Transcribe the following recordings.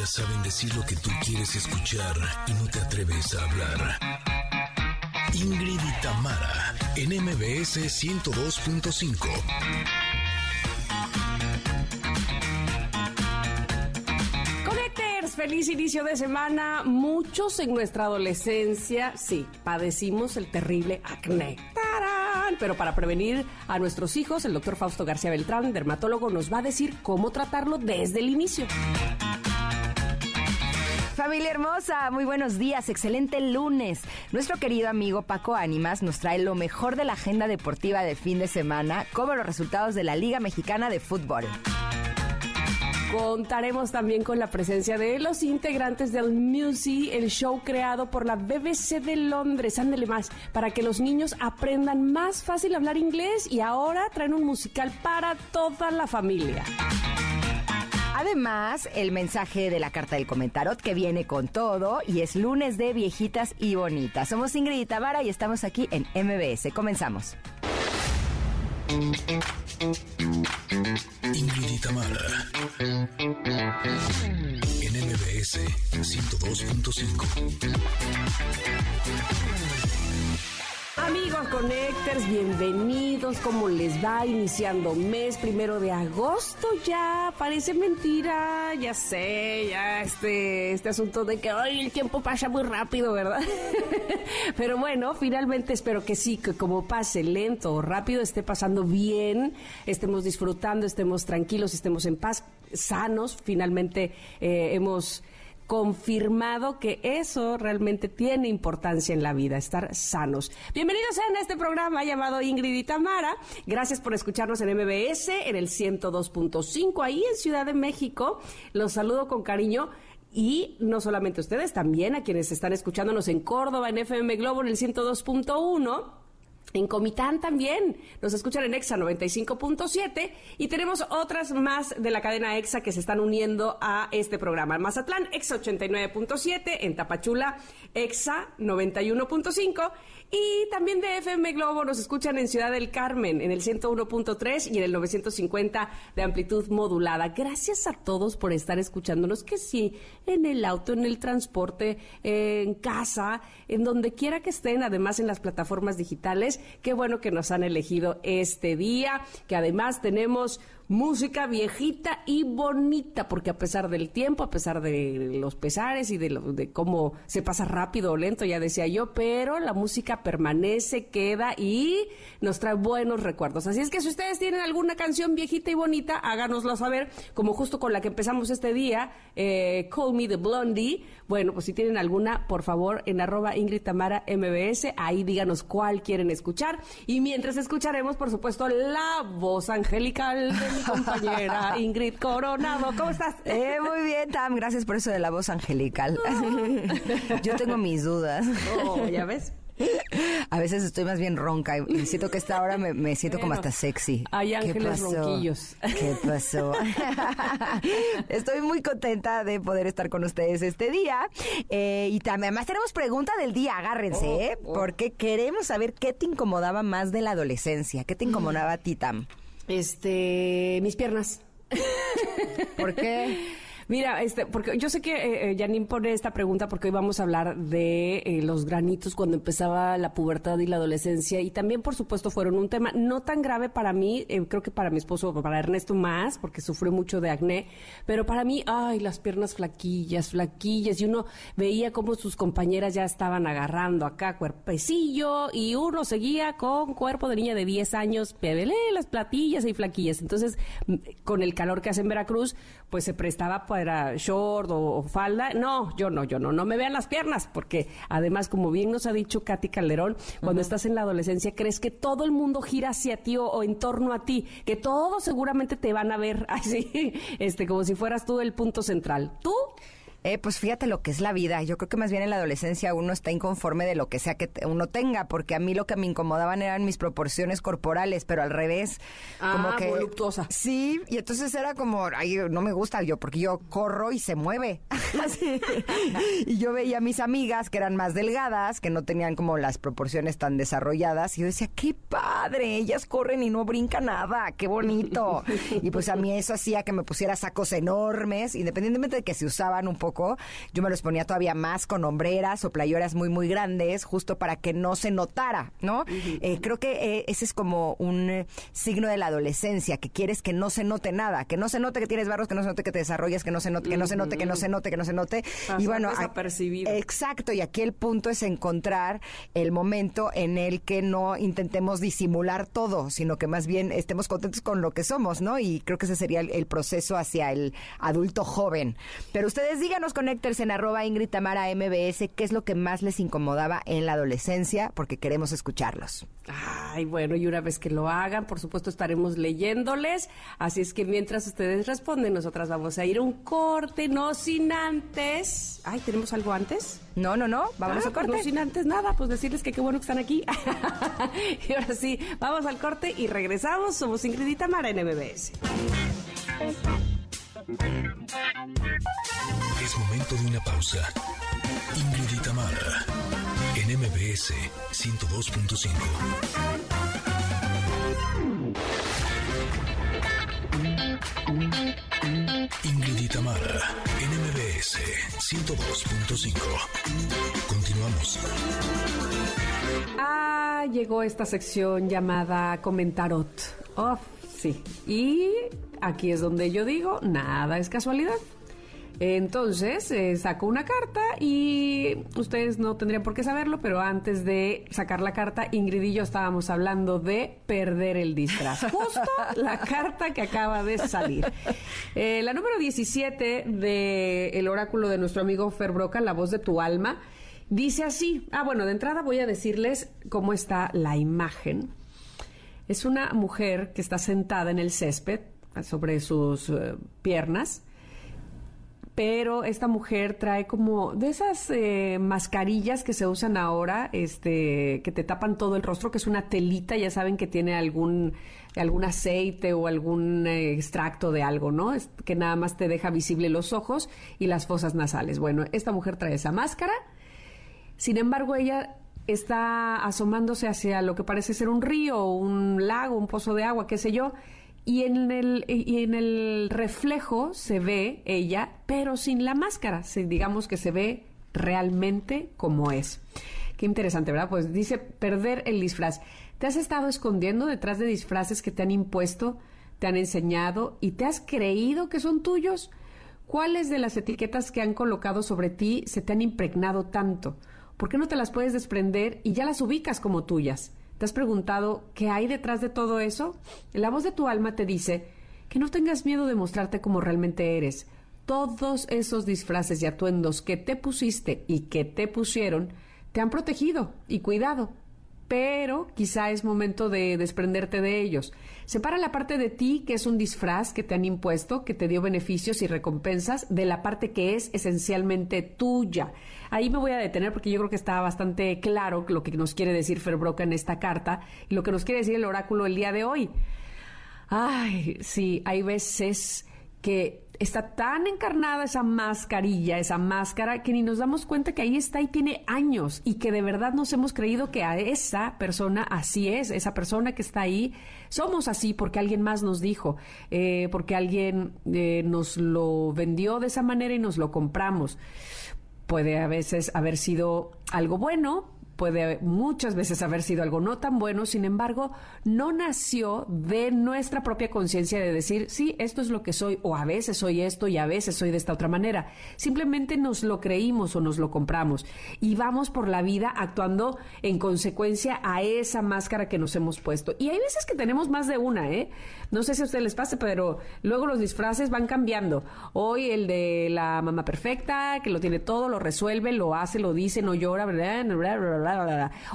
Ellas saben decir lo que tú quieres escuchar y no te atreves a hablar. Ingrid y Tamara, en MBS 102.5. Conecters, feliz inicio de semana. Muchos en nuestra adolescencia, sí, padecimos el terrible acné. Pero para prevenir a nuestros hijos, el doctor Fausto García Beltrán, dermatólogo, nos va a decir cómo tratarlo desde el inicio. Familia hermosa, muy buenos días, excelente lunes. Nuestro querido amigo Paco Ánimas nos trae lo mejor de la agenda deportiva de fin de semana, como los resultados de la Liga Mexicana de Fútbol. Contaremos también con la presencia de los integrantes del Musi, el show creado por la BBC de Londres. Ándele más, para que los niños aprendan más fácil hablar inglés y ahora traen un musical para toda la familia. Además, el mensaje de la carta del comentarot que viene con todo y es lunes de viejitas y bonitas. Somos Ingrid y y estamos aquí en MBS. Comenzamos. Ingrid y Tamara. En MBS 102.5. Amigos Connectors, bienvenidos. ¿Cómo les va? Iniciando mes primero de agosto ya. Parece mentira, ya sé, ya este, este asunto de que hoy el tiempo pasa muy rápido, ¿verdad? Pero bueno, finalmente espero que sí, que como pase lento o rápido, esté pasando bien, estemos disfrutando, estemos tranquilos, estemos en paz, sanos. Finalmente eh, hemos confirmado que eso realmente tiene importancia en la vida, estar sanos. Bienvenidos a este programa llamado Ingrid y Tamara. Gracias por escucharnos en MBS, en el 102.5, ahí en Ciudad de México. Los saludo con cariño. Y no solamente ustedes, también a quienes están escuchándonos en Córdoba, en FM Globo, en el 102.1 en Comitán también, nos escuchan en EXA 95.7 y tenemos otras más de la cadena EXA que se están uniendo a este programa. En Mazatlán, EXA 89.7, en Tapachula, EXA 91.5 y también de FM Globo nos escuchan en Ciudad del Carmen, en el 101.3 y en el 950 de amplitud modulada. Gracias a todos por estar escuchándonos, que sí, en el auto, en el transporte, en casa, en donde quiera que estén, además en las plataformas digitales. Qué bueno que nos han elegido este día, que además tenemos música viejita y bonita, porque a pesar del tiempo, a pesar de los pesares y de, lo, de cómo se pasa rápido o lento, ya decía yo, pero la música permanece, queda y nos trae buenos recuerdos. Así es que si ustedes tienen alguna canción viejita y bonita, háganoslo saber, como justo con la que empezamos este día, eh, Call Me the Blondie. Bueno, pues si tienen alguna, por favor, en arroba Ingrid Tamara MBS, ahí díganos cuál quieren escuchar. Y mientras escucharemos, por supuesto, la voz angelical de mi compañera Ingrid Coronado. ¿Cómo estás? Eh, muy bien, Tam, gracias por eso de la voz angelical. Yo tengo mis dudas. Oh, ¿ya ves? A veces estoy más bien ronca y siento que esta hora me, me siento como hasta sexy. Hay ¿Qué ángeles pasó? ronquillos. ¿Qué pasó? Estoy muy contenta de poder estar con ustedes este día. Eh, y también, además tenemos pregunta del día, agárrense, Oh, ¿eh? oh. Porque queremos saber qué te incomodaba más de la adolescencia. ¿Qué te incomodaba a ti, Tam? Este, mis piernas. ¿Por qué? Mira, este, porque yo sé que eh, eh, pone esta pregunta porque hoy vamos a hablar de eh, los granitos cuando empezaba la pubertad y la adolescencia y también, por supuesto, fueron un tema no tan grave para mí, eh, creo que para mi esposo, para Ernesto más, porque sufrió mucho de acné, pero para mí, ay, las piernas flaquillas, flaquillas y uno veía cómo sus compañeras ya estaban agarrando acá cuerpecillo y uno seguía con cuerpo de niña de 10 años, pebelé, las platillas y flaquillas. Entonces, con el calor que hace en Veracruz, pues se prestaba para short o, o falda. No, yo no, yo no, no me vean las piernas, porque además, como bien nos ha dicho Katy Calderón, cuando estás en la adolescencia crees que todo el mundo gira hacia ti o, o en torno a ti, que todos seguramente te van a ver así, este, como si fueras tú el punto central. ¿Tú? Eh, pues fíjate lo que es la vida. Yo creo que más bien en la adolescencia uno está inconforme de lo que sea que uno tenga, porque a mí lo que me incomodaban eran mis proporciones corporales, pero al revés. Ah, como que, voluptuosa. Sí, y entonces era como, ay, no me gusta yo, porque yo corro y se mueve. y yo veía a mis amigas que eran más delgadas, que no tenían como las proporciones tan desarrolladas, y yo decía, qué padre, ellas corren y no brinca nada, qué bonito. y pues a mí eso hacía que me pusiera sacos enormes, independientemente de que se usaban un poco, yo me los ponía todavía más con hombreras o playoras muy, muy grandes, justo para que no se notara, ¿no? Eh, creo que eh, ese es como un eh, signo de la adolescencia, que quieres que no se note nada, que no se note que tienes barros, que no se note que te desarrollas, que no se note, que no se note, que no se note, que no se note. Pasar y bueno, desapercibido. exacto, y aquí el punto es encontrar el momento en el que no intentemos disimular todo, sino que más bien estemos contentos con lo que somos, ¿no? Y creo que ese sería el, el proceso hacia el adulto joven. Pero ustedes díganos, Connectors, en arroba Ingrid Tamara MBS, qué es lo que más les incomodaba en la adolescencia, porque queremos escucharlos. Ay, bueno, y una vez que lo hagan, por supuesto estaremos leyéndoles. Así es que mientras ustedes responden, nosotras vamos a ir a un corte, no sin antes. Ay, ¿tenemos algo antes? No, no, no, vámonos Ah, a pues corte. No sin antes nada, pues decirles que qué bueno que están aquí. y ahora sí, vamos al corte y regresamos. Somos Ingrid y Tamara en MBS. Es momento de una pausa. Ingrid en MBS 102.5. Ingrid y en MBS 102.5. Continuamos. Ah, llegó esta sección llamada Comentarot. Oh, sí. Y aquí es donde yo digo, nada es casualidad. Entonces, eh, saco una carta y ustedes no tendrían por qué saberlo, pero antes de sacar la carta, Ingrid y yo estábamos hablando de perder el disfraz. Justo la carta que acaba de salir. Eh, la número 17 del oráculo de nuestro amigo Fer Broca, La voz de tu alma, dice así. Ah, bueno, de entrada voy a decirles cómo está la imagen. Es una mujer que está sentada en el césped sobre sus eh, piernas pero esta mujer trae como de esas eh, mascarillas que se usan ahora, este, que te tapan todo el rostro, que es una telita, ya saben que tiene algún, algún aceite o algún eh, extracto de algo, ¿no? Que nada más te deja visible los ojos y las fosas nasales. Bueno, esta mujer trae esa máscara, sin embargo, ella está asomándose hacia lo que parece ser un río, un lago, un pozo de agua, qué sé yo, y en el, y en el reflejo se ve ella, pero sin la máscara. Se- digamos que se ve realmente como es. Qué interesante, ¿verdad? Pues dice perder el disfraz. ¿Te has estado escondiendo detrás de disfraces que te han impuesto, te han enseñado y te has creído que son tuyos? ¿Cuáles de las etiquetas que han colocado sobre ti se te han impregnado tanto? ¿Por qué no te las puedes desprender y ya las ubicas como tuyas? ¿Te has preguntado qué hay detrás de todo eso? La voz de tu alma te dice que no tengas miedo de mostrarte como realmente eres. Todos esos disfraces y atuendos que te pusiste y que te pusieron te han protegido y cuidado pero quizá es momento de desprenderte de ellos. Separa la parte de ti que es un disfraz que te han impuesto, que te dio beneficios y recompensas, de la parte que es esencialmente tuya. Ahí me voy a detener porque yo creo que está bastante claro lo que nos quiere decir Ferbroca en esta carta y lo que nos quiere decir el oráculo el día de hoy. Ay, sí, hay veces que está tan encarnada esa mascarilla, esa máscara, que ni nos damos cuenta que ahí está y tiene años y que de verdad nos hemos creído que a esa persona así es, esa persona que está ahí, somos así porque alguien más nos dijo, eh, porque alguien eh, nos lo vendió de esa manera y nos lo compramos. Puede a veces haber sido algo bueno, puede muchas veces haber sido algo no tan bueno, sin embargo, no nació de nuestra propia conciencia de decir, sí, esto es lo que soy, o a veces soy esto y a veces soy de esta otra manera. Simplemente nos lo creímos o nos lo compramos y vamos por la vida actuando en consecuencia a esa máscara que nos hemos puesto. Y hay veces que tenemos más de una, ¿eh? No sé si a ustedes les pasa, pero luego los disfraces van cambiando. Hoy el de la mamá perfecta, que lo tiene todo, lo resuelve, lo hace, lo dice, no llora, bla,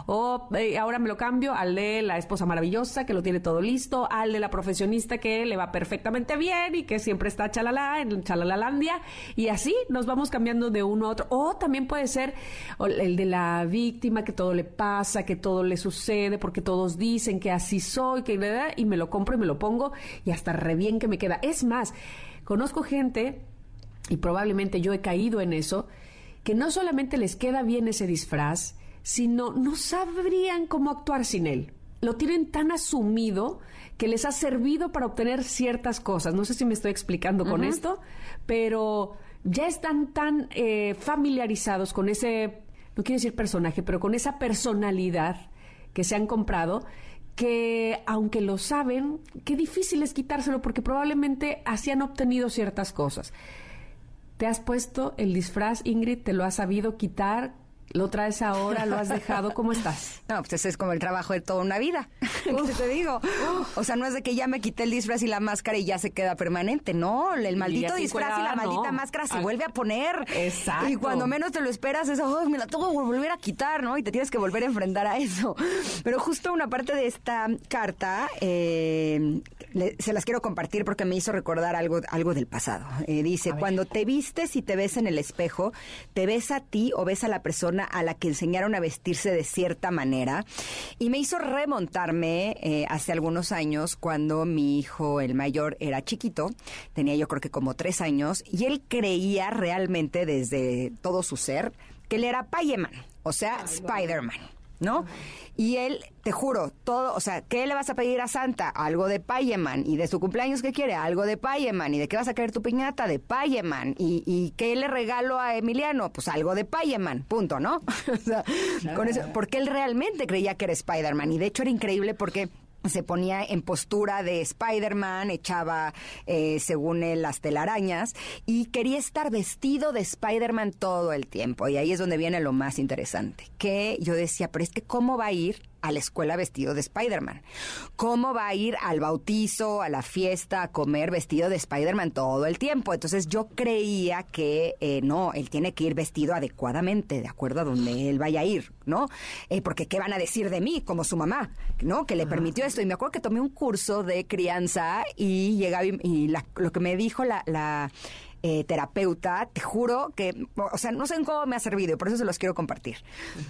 O eh, ahora me lo cambio al de la esposa maravillosa que lo tiene todo listo, al de la profesionista que le va perfectamente bien y que siempre está chalala en chalalalandia y así nos vamos cambiando de uno a otro. O también puede ser el de la víctima que todo le pasa, que todo le sucede porque todos dicen que así soy, que y me lo compro y me lo pongo y hasta re bien que me queda. Es más, conozco gente y probablemente yo he caído en eso que no solamente les queda bien ese disfraz, sino no sabrían cómo actuar sin él. Lo tienen tan asumido que les ha servido para obtener ciertas cosas. No sé si me estoy explicando con esto, pero ya están tan eh, familiarizados con ese, no quiero decir personaje, pero con esa personalidad que se han comprado, que aunque lo saben, qué difícil es quitárselo porque probablemente así han obtenido ciertas cosas. ¿Te has puesto el disfraz, Ingrid? ¿Te lo has sabido quitar? ¿Lo traes ahora? ¿Lo has dejado? ¿Cómo estás? No, pues ese es como el trabajo de toda una vida. ¿Qué te digo? O sea, no es de que ya me quité el disfraz y la máscara y ya se queda permanente. No, el maldito disfraz y la maldita máscara se vuelve a poner. Exacto. Y cuando menos te lo esperas es, oh, me la tengo que volver a quitar, ¿no? Y te tienes que volver a enfrentar a eso. Pero justo una parte de esta carta eh, se las quiero compartir porque me hizo recordar algo, algo del pasado. Eh, dice, cuando te vistes y te ves en el espejo, te ves a ti o ves a la persona a la que enseñaron a vestirse de cierta manera y me hizo remontarme eh, hace algunos años cuando mi hijo, el mayor, era chiquito, tenía yo creo que como tres años, y él creía realmente desde todo su ser que él era Payeman, o sea, Spider-Man. ¿No? Y él, te juro, todo, o sea, ¿qué le vas a pedir a Santa? Algo de Payeman. ¿Y de su cumpleaños qué quiere? Algo de Payeman. ¿Y de qué vas a querer tu piñata? De Payeman. ¿Y, ¿Y qué le regalo a Emiliano? Pues algo de Payeman. Punto, ¿no? o sea, con eso, porque él realmente creía que era Spider-Man. Y de hecho era increíble porque se ponía en postura de Spider-Man, echaba, eh, según él, las telarañas y quería estar vestido de Spider-Man todo el tiempo. Y ahí es donde viene lo más interesante, que yo decía, pero es que ¿cómo va a ir a la escuela vestido de Spider-Man? ¿Cómo va a ir al bautizo, a la fiesta, a comer vestido de Spider-Man todo el tiempo? Entonces yo creía que eh, no, él tiene que ir vestido adecuadamente, de acuerdo a donde él vaya a ir, ¿no? Eh, porque ¿qué van a decir de mí como su mamá, ¿no? Que le permitió esto. Y me acuerdo que tomé un curso de crianza y llegaba y, lo que me dijo la, la eh, terapeuta, te juro que, o sea, no sé en cómo me ha servido y por eso se los quiero compartir.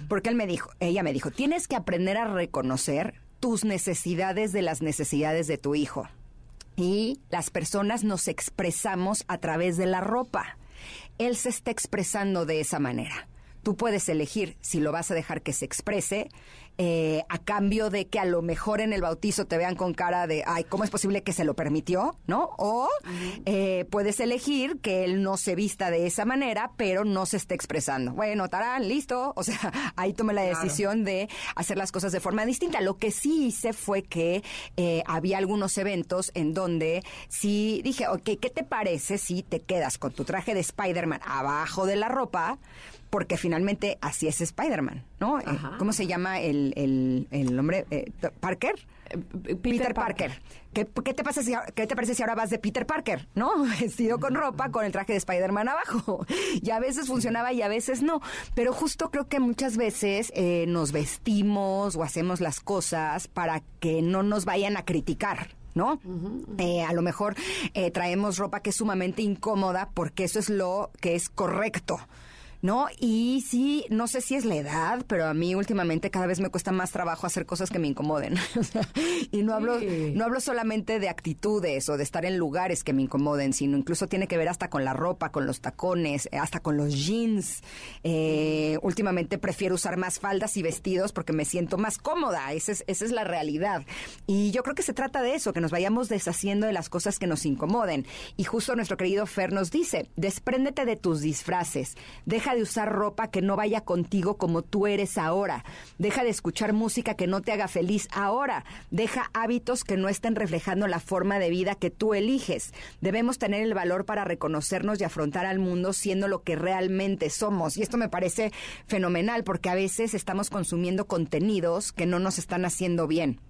Porque él me dijo, ella me dijo, tienes que aprender a reconocer tus necesidades de las necesidades de tu hijo. Y las personas nos expresamos a través de la ropa. Él se está expresando de esa manera. Tú puedes elegir si lo vas a dejar que se exprese eh, a cambio de que a lo mejor en el bautizo te vean con cara de, ay, ¿cómo es posible que se lo permitió? ¿No? O eh, puedes elegir que él no se vista de esa manera, pero no se esté expresando. Bueno, tarán, listo. O sea, ahí tomé la decisión de hacer las cosas de forma distinta. Lo que sí hice fue que eh, había algunos eventos en donde sí dije, ok, ¿qué te parece si te quedas con tu traje de Spider-Man abajo de la ropa? porque finalmente así es Spider-Man, ¿no? Eh, ¿Cómo se llama el, el, el hombre? Eh, ¿Parker? Eh, Peter, Parker. ¿Qué, te pasa si, ¿Qué te parece si ahora vas de Peter Parker, no? Vestido con ropa, con el traje de Spider-Man abajo. Y a veces funcionaba y a veces no. Pero justo creo que muchas veces nos vestimos o hacemos las cosas para que no nos vayan a criticar, ¿no? a lo mejor traemos ropa que es sumamente incómoda porque eso es lo que es correcto. ¿No? Y sí, no sé si es la edad, pero a mí últimamente cada vez me cuesta más trabajo hacer cosas que me incomoden. y no hablo, no hablo solamente de actitudes o de estar en lugares que me incomoden, sino incluso tiene que ver hasta con la ropa, con los tacones, eh, hasta con los jeans. Eh, últimamente prefiero usar más faldas y vestidos porque me siento más cómoda. Esa es, esa es la realidad. Y yo creo que se trata de eso, que nos vayamos deshaciendo de las cosas que nos incomoden. Y justo nuestro querido Fer nos dice, despréndete de tus disfraces, deja de usar ropa que no vaya contigo como tú eres ahora. Deja de escuchar música que no te haga feliz ahora. Deja hábitos que no estén reflejando la forma de vida que tú eliges. Debemos tener el valor para reconocernos y afrontar al mundo siendo lo que realmente somos. Y esto me parece fenomenal porque a veces estamos consumiendo contenidos que no nos están haciendo bien.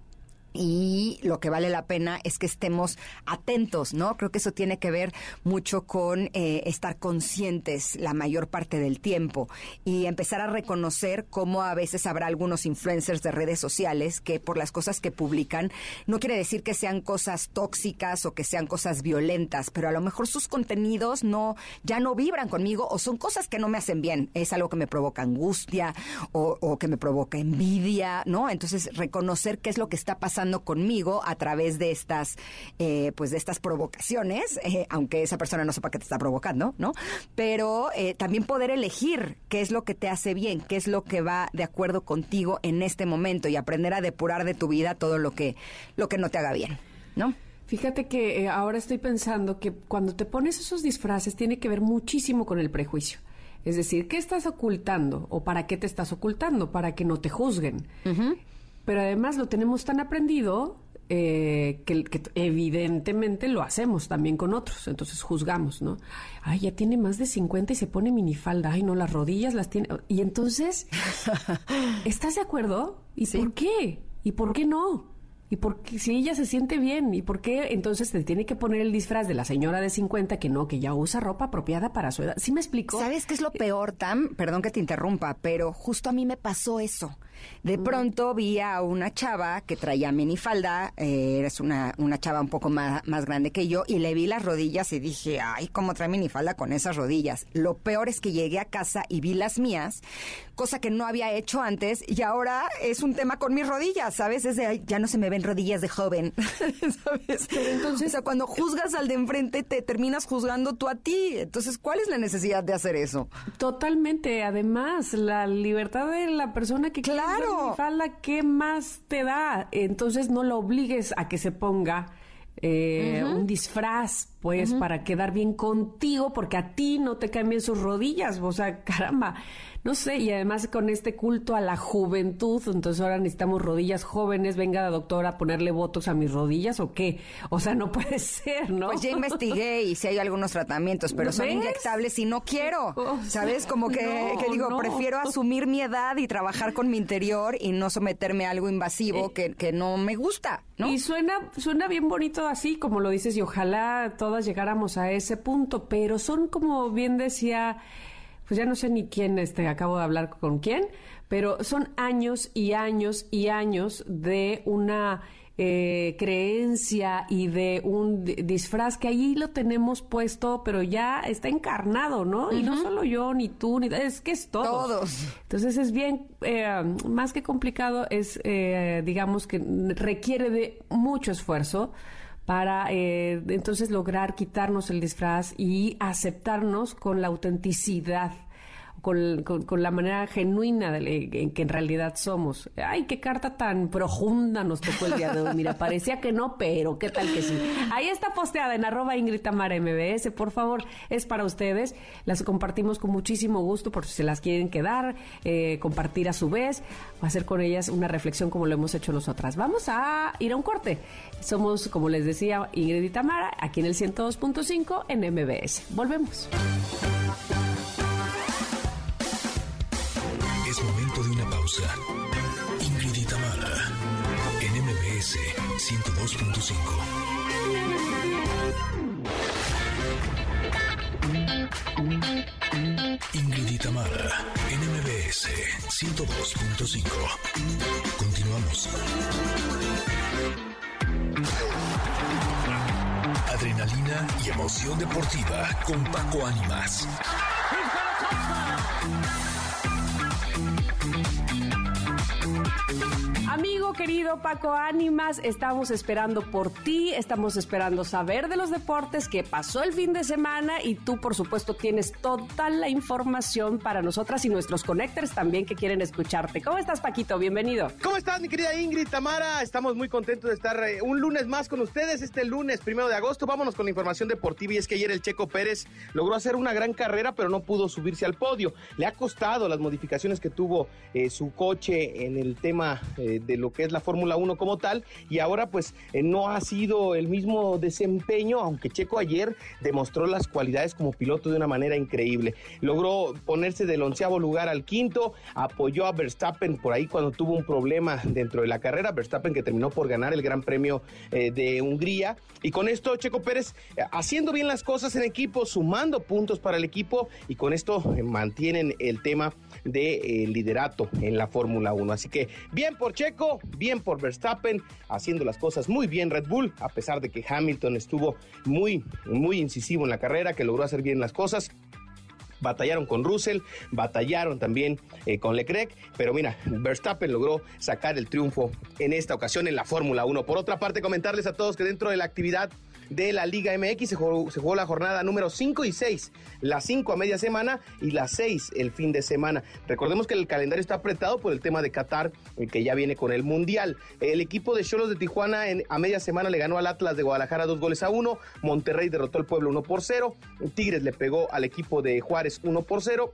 Y lo que vale la pena es que estemos atentos, ¿no? Creo que eso tiene que ver mucho con eh, estar conscientes la mayor parte del tiempo y empezar a reconocer cómo a veces habrá algunos influencers de redes sociales que por las cosas que publican no quiere decir que sean cosas tóxicas o que sean cosas violentas, pero a lo mejor sus contenidos no ya no vibran conmigo o son cosas que no me hacen bien, es algo que me provoca angustia o, o que me provoca envidia, ¿no? Entonces reconocer qué es lo que está pasando conmigo a través de estas, eh, pues de estas provocaciones, eh, aunque esa persona no sepa que te está provocando, ¿no? Pero eh, también poder elegir qué es lo que te hace bien, qué es lo que va de acuerdo contigo en este momento y aprender a depurar de tu vida todo lo que, lo que no te haga bien, ¿no? Fíjate que ahora estoy pensando que cuando te pones esos disfraces tiene que ver muchísimo con el prejuicio. Es decir, ¿qué estás ocultando o para qué te estás ocultando? Para que no te juzguen pero además lo tenemos tan aprendido eh, que, evidentemente lo hacemos también con otros, entonces juzgamos, ¿no? Ay, ya tiene más de 50 y se pone minifalda, ay, no, las rodillas las tiene. Y entonces, ¿estás de acuerdo? ¿Y por qué? ¿Y por qué no? ¿Y por qué, si ella se siente bien? ¿Y por qué entonces te tiene que poner el disfraz de la señora de 50 que no, que ya usa ropa apropiada para su edad? ¿Sí me explico? ¿Sabes qué es lo peor, Tam? Perdón que te interrumpa, pero justo a mí me pasó eso. De pronto vi a una chava que traía minifalda, eh, eres una, una chava un poco más, más grande que yo, y le vi las rodillas y dije, ay, ¿cómo trae minifalda con esas rodillas? Lo peor es que llegué a casa y vi las mías, cosa que no había hecho antes, y ahora es un tema con mis rodillas, ¿sabes? Es de, ya no se me ven rodillas de joven, ¿sabes? Pero entonces, o sea, cuando juzgas al de enfrente, te terminas juzgando tú a ti. Entonces, ¿cuál es la necesidad de hacer eso? Totalmente. Además, la libertad de la persona que claro claro. falda, ¿qué más te da? Entonces no lo obligues a que se ponga eh, un disfraz, pues, para quedar bien contigo, porque a ti no te caen bien sus rodillas. O sea, caramba, no sé, y además con este culto a la juventud, entonces ahora necesitamos rodillas jóvenes, venga la doctora a ponerle votos a mis rodillas o qué, o sea, no puede ser, ¿no? Pues ya investigué y si hay algunos tratamientos, pero son inyectables y no quiero, ¿sabes? Como que, digo, prefiero asumir mi edad y trabajar con mi interior y no someterme a algo invasivo eh, que, no me gusta, ¿no? Y suena, suena bien bonito así, como lo dices, y ojalá todas llegáramos a ese punto, pero son como bien decía pues ya no sé ni quién, este, acabo de hablar con quién, pero son años y años y años de una eh, creencia y de un disfraz que ahí lo tenemos puesto, pero ya está encarnado, ¿no? Y no solo yo, ni tú, ni es que es todo. Todos. Entonces es bien, eh, más que complicado, es, eh, digamos que requiere de mucho esfuerzo para eh, entonces lograr quitarnos el disfraz y aceptarnos con la autenticidad con, la manera genuina de, en que en realidad somos. Ay, qué carta tan profunda nos tocó el día de hoy. Mira, parecía que no, pero qué tal que sí. Ahí está posteada en arroba Ingrid Tamara MBS. Por favor, es para ustedes. Las compartimos con muchísimo gusto por si se las quieren quedar, eh, compartir a su vez, hacer con ellas una reflexión como lo hemos hecho nosotras. Vamos a ir a un corte. Somos, como les decía, Ingrid y Tamara, aquí en el 102.5 en MBS. Volvemos. Ingrid en MBS 102.5. Ingrid Tamara, en MBS 102.5. Continuamos. Adrenalina y emoción deportiva con Paco Ánimas. Amigo querido Paco Ánimas, estamos esperando por ti, estamos esperando saber de los deportes, que pasó el fin de semana y tú por supuesto tienes toda la información para nosotras y nuestros connectors también que quieren escucharte. ¿Cómo estás Paquito? Bienvenido. ¿Cómo estás mi querida Ingrid Tamara? Estamos muy contentos de estar eh, un lunes más con ustedes, este lunes primero de agosto. Vámonos con la información deportiva y es que ayer el Checo Pérez logró hacer una gran carrera pero no pudo subirse al podio. Le ha costado las modificaciones que tuvo eh, su coche en el tema... Eh, de lo que es la Fórmula 1 como tal y ahora pues eh, no ha sido el mismo desempeño, aunque Checo ayer demostró las cualidades como piloto de una manera increíble. Logró ponerse del onceavo lugar al quinto, apoyó a Verstappen por ahí cuando tuvo un problema dentro de la carrera, Verstappen que terminó por ganar el Gran Premio eh, de Hungría y con esto Checo Pérez eh, haciendo bien las cosas en equipo, sumando puntos para el equipo y con esto mantienen el tema de liderato en la Fórmula 1. Así que bien por Checo, bien por Verstappen, haciendo las cosas muy bien Red Bull, a pesar de que Hamilton estuvo muy, muy incisivo en la carrera, que logró hacer bien las cosas batallaron con Russell, batallaron también eh, con Leclerc, pero mira, Verstappen logró sacar el triunfo en esta ocasión en la Fórmula 1. Por otra parte, comentarles a todos que dentro de la actividad de la Liga MX. Se jugó, la jornada número 5 y 6, la 5 a media semana y la 6 el fin de semana. Recordemos que el calendario está apretado por el tema de Qatar, eh, que ya viene con el Mundial. El equipo de Cholos de Tijuana en, a media semana le ganó al Atlas de Guadalajara dos goles a uno. Monterrey derrotó al Pueblo 1 por 0. Tigres le pegó al equipo de Juárez 1 por 0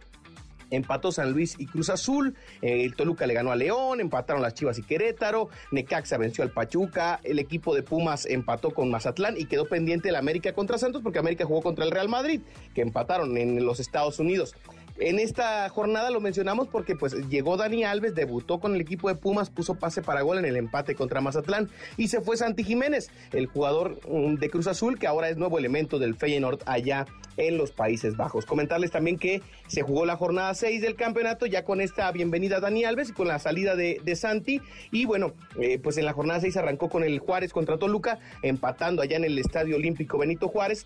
empató San Luis y Cruz Azul, eh, el Toluca le ganó a León, empataron las Chivas y Querétaro, Necaxa venció al Pachuca, el equipo de Pumas empató con Mazatlán y quedó pendiente el América contra Santos porque América jugó contra el Real Madrid, que empataron en los Estados Unidos. En esta jornada lo mencionamos porque pues llegó Dani Alves, debutó con el equipo de Pumas, puso pase para gol en el empate contra Mazatlán y se fue Santi Jiménez, el jugador mm, de Cruz Azul que ahora es nuevo elemento del Feyenoord allá en los Países Bajos. Comentarles también que se jugó la jornada 6 del campeonato ya con esta bienvenida Dani Alves y con la salida de, Santi y bueno, eh, pues en la jornada 6 arrancó con el Juárez contra Toluca, empatando allá en el Estadio Olímpico Benito Juárez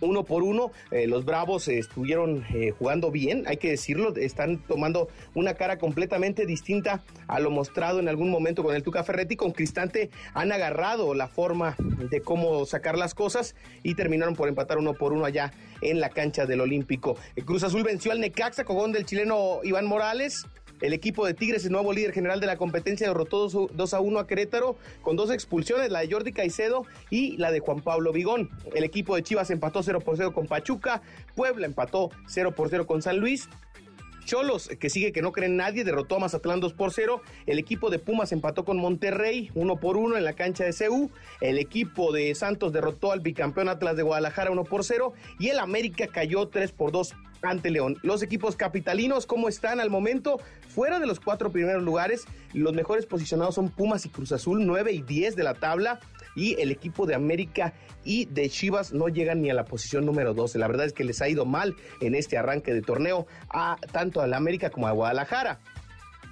uno por uno. Eh, los Bravos estuvieron eh, jugando bien, hay que decirlo, están tomando una cara completamente distinta a lo mostrado en algún momento con el Tuca Ferretti. Con Cristante han agarrado la forma de cómo sacar las cosas y terminaron por empatar uno por uno allá en la cancha del Olímpico. Cruz Azul venció al Necaxa, cogón del chileno Iván Morales. El equipo de Tigres, el nuevo líder general de la competencia, derrotó 2 a 1 a Querétaro con dos expulsiones, la de Jordi Caicedo y la de Juan Pablo Vigón. El equipo de Chivas empató 0 por 0 con Pachuca, Puebla empató 0 por 0 con San Luis, Cholos, que sigue que no cree nadie, derrotó a Mazatlán 2 por 0. El equipo de Pumas empató con Monterrey 1 por 1 en la cancha de CU. El equipo de Santos derrotó al bicampeón Atlas de Guadalajara 1 por 0. Y el América cayó 3 por 2 ante León. Los equipos capitalinos, ¿cómo están al momento? Fuera de los cuatro primeros lugares, los mejores posicionados son Pumas y Cruz Azul, 9 y 10 de la tabla y el equipo de América y de Chivas no llegan ni a la posición número 12. La verdad es que les ha ido mal en este arranque de torneo a tanto a la América como a Guadalajara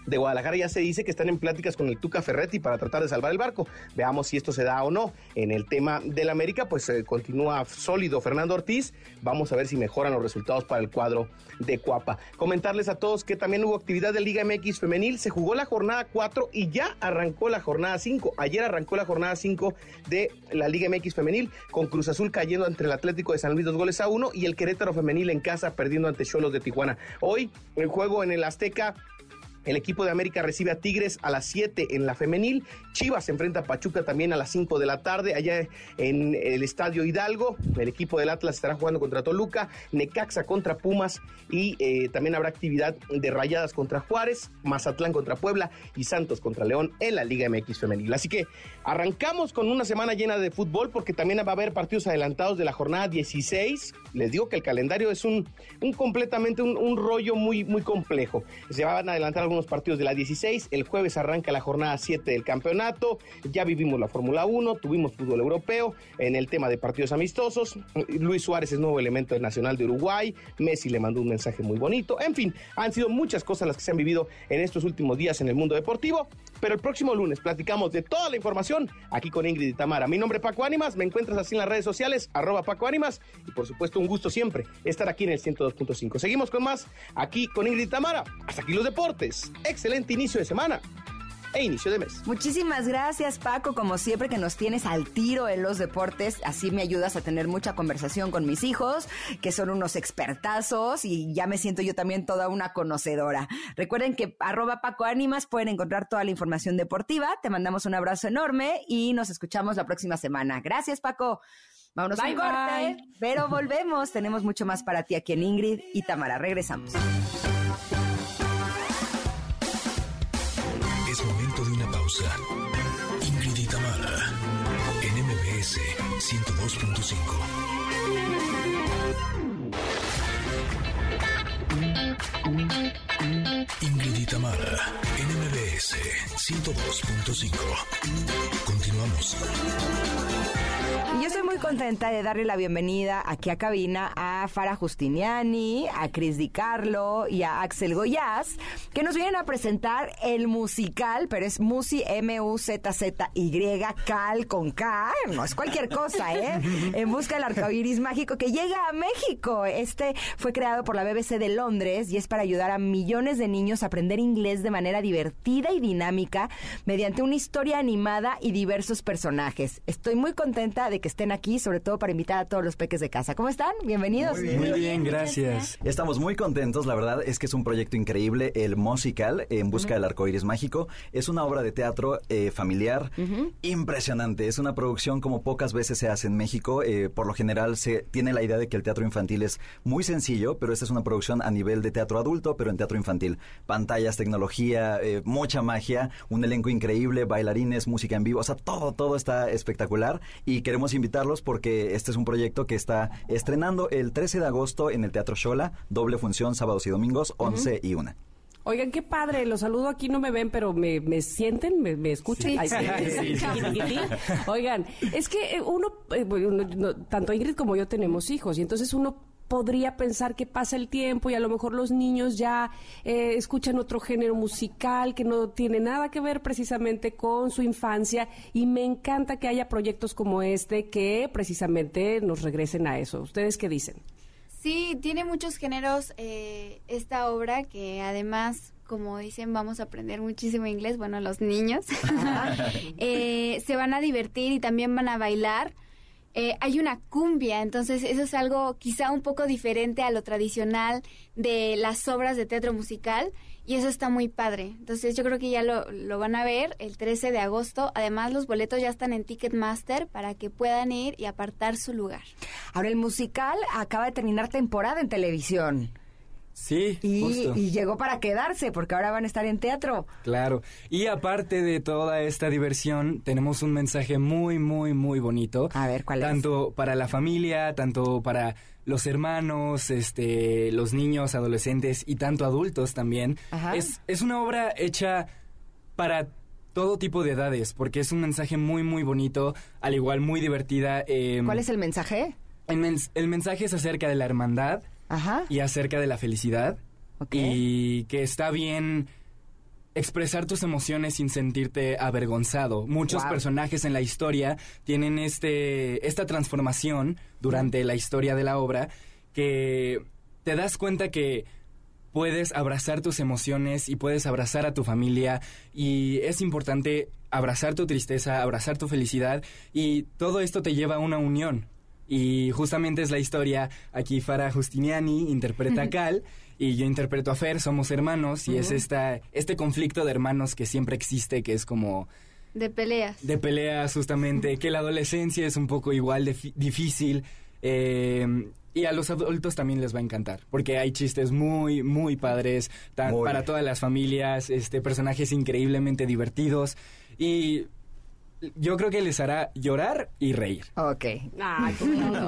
de Guadalajara ya se dice que están en pláticas con el Tuca Ferretti para tratar de salvar el barco. Veamos si esto se da o no. En el tema del América, pues eh, continúa sólido Fernando Ortiz. Vamos a ver si mejoran los resultados para el cuadro de Cuapa. Comentarles a todos que también hubo actividad de Liga MX femenil. Se jugó la jornada 4 y ya arrancó la jornada 5. Ayer arrancó la jornada 5 de la Liga MX femenil con Cruz Azul cayendo entre el Atlético de San Luis dos goles a uno y el Querétaro femenil en casa perdiendo ante Cholos de Tijuana. Hoy el juego en el Azteca el equipo de América recibe a Tigres a las 7 en la femenil. Chivas se enfrenta a Pachuca también a las 5 de la tarde allá en el Estadio Hidalgo. El equipo del Atlas estará jugando contra Toluca, Necaxa contra Pumas y eh, también habrá actividad de Rayadas contra Juárez, Mazatlán contra Puebla y Santos contra León en la Liga MX femenil. Así que arrancamos con una semana llena de fútbol porque también va a haber partidos adelantados de la jornada 16. Les digo que el calendario es un, completamente un, un rollo muy, muy complejo. Se van a adelantar algunos algunos partidos de la 16. El jueves arranca la jornada 7 del campeonato. Ya vivimos la Fórmula 1, tuvimos fútbol europeo en el tema de partidos amistosos. Luis Suárez es nuevo elemento nacional de Uruguay. Messi le mandó un mensaje muy bonito. En fin, han sido muchas cosas las que se han vivido en estos últimos días en el mundo deportivo. Pero el próximo lunes platicamos de toda la información aquí con Ingrid y Tamara. Mi nombre es Paco Ánimas, me encuentras así en las redes sociales, arroba Paco Ánimas. Y por supuesto, un gusto siempre estar aquí en el 102.5. Seguimos con más aquí con Ingrid y Tamara. Hasta aquí los deportes excelente inicio de semana e inicio de mes. Muchísimas gracias Paco, como siempre que nos tienes al tiro en los deportes, así me ayudas a tener mucha conversación con mis hijos, que son unos expertazos y ya me siento yo también toda una conocedora. Recuerden que arroba Paco Ánimas pueden encontrar toda la información deportiva, te mandamos un abrazo enorme y nos escuchamos la próxima semana. Gracias Paco. Vámonos a un corte, pero volvemos. Tenemos mucho más para ti aquí en Ingrid y Tamara. Regresamos. 102.5. Ingrid y Tamara, NMBS 102.5. Continuamos. Yo estoy muy contenta de darle la bienvenida aquí a cabina a Farah Justiniani, a Cris Di Carlo y a Axel Goyaz, que nos vienen a presentar el musical, pero es Musi M-U-Z-Z-Y, Cal con K, no es cualquier cosa, ¿eh? En busca del arcoíris mágico que llega a México. Este fue creado por la BBC de Londres y es para ayudar a millones de niños a aprender inglés de manera divertida y dinámica mediante una historia animada y diversos personajes. Estoy muy contenta de que estén aquí, sobre todo para invitar a todos los peques de casa. ¿Cómo están? Bienvenidos. Muy bien, gracias. Estamos muy contentos, la verdad es que es un proyecto increíble, el musical En Busca del Arco Iris Mágico. Es una obra de teatro eh, familiar impresionante. Es una producción como pocas veces se hace en México. Eh, por lo general se tiene la idea de que el teatro infantil es muy sencillo, pero esta es una producción a nivel de teatro adulto, pero en teatro infantil. Pantallas, tecnología, eh, mucha magia, un elenco increíble, bailarines, música en vivo, o sea, todo, todo está espectacular y queremos invitarlos porque este es un proyecto que está estrenando el 13 de agosto en el Teatro Shola, doble función sábados y domingos, 11 y 1. Oigan, qué padre, los saludo aquí, no me ven, pero me, me sienten, me, me escuchan. Ay, sí, sí. Oigan, es que eh, uno, eh, no, tanto Ingrid como yo tenemos hijos, y entonces uno podría pensar que pasa el tiempo y a lo mejor los niños ya eh, escuchan otro género musical que no tiene nada que ver precisamente con su infancia y me encanta que haya proyectos como este que precisamente nos regresen a eso. ¿Ustedes qué dicen? Sí, tiene muchos géneros eh, esta obra que además como dicen, vamos a aprender muchísimo inglés, bueno, los niños eh, se van a divertir y también van a bailar. Eh, hay una cumbia, entonces eso es algo quizá un poco diferente a lo tradicional de las obras de teatro musical y eso está muy padre. Entonces yo creo que ya lo, lo van a ver el 13 de agosto. Además los boletos ya están en Ticketmaster para que puedan ir y apartar su lugar. Ahora el musical acaba de terminar temporada en televisión. Sí, Y, justo. y llegó para quedarse, porque ahora van a estar en teatro. Claro. Y aparte de toda esta diversión, tenemos un mensaje muy, muy, muy bonito. A ver, ¿cuál es? Tanto para la familia, tanto para los hermanos, este, los niños, adolescentes y tanto adultos también. Ajá. Es, es una obra hecha para todo tipo de edades, porque es un mensaje muy, muy bonito, al igual muy divertida. em, ¿Cuál es el mensaje? el, mens- el mensaje es acerca de la hermandad Ajá. y acerca de la felicidad y que está bien expresar tus emociones sin sentirte avergonzado. Muchos Wow. personajes en la historia tienen este esta transformación durante la historia de la obra que te das cuenta que puedes abrazar tus emociones y puedes abrazar a tu familia y es importante abrazar tu tristeza, abrazar tu felicidad y todo esto te lleva a una unión. Y justamente es la historia, aquí Farah Justiniani interpreta a Cal y yo interpreto a Fer, somos hermanos y es esta, este conflicto de hermanos que siempre existe, que es como De peleas. de peleas justamente, que la adolescencia es un poco igual de fi- difícil eh, y a los adultos también les va a encantar, porque hay chistes muy, muy padres tan- Muy. para todas las familias, este personajes increíblemente divertidos y yo creo que les hará llorar y reír. Ok.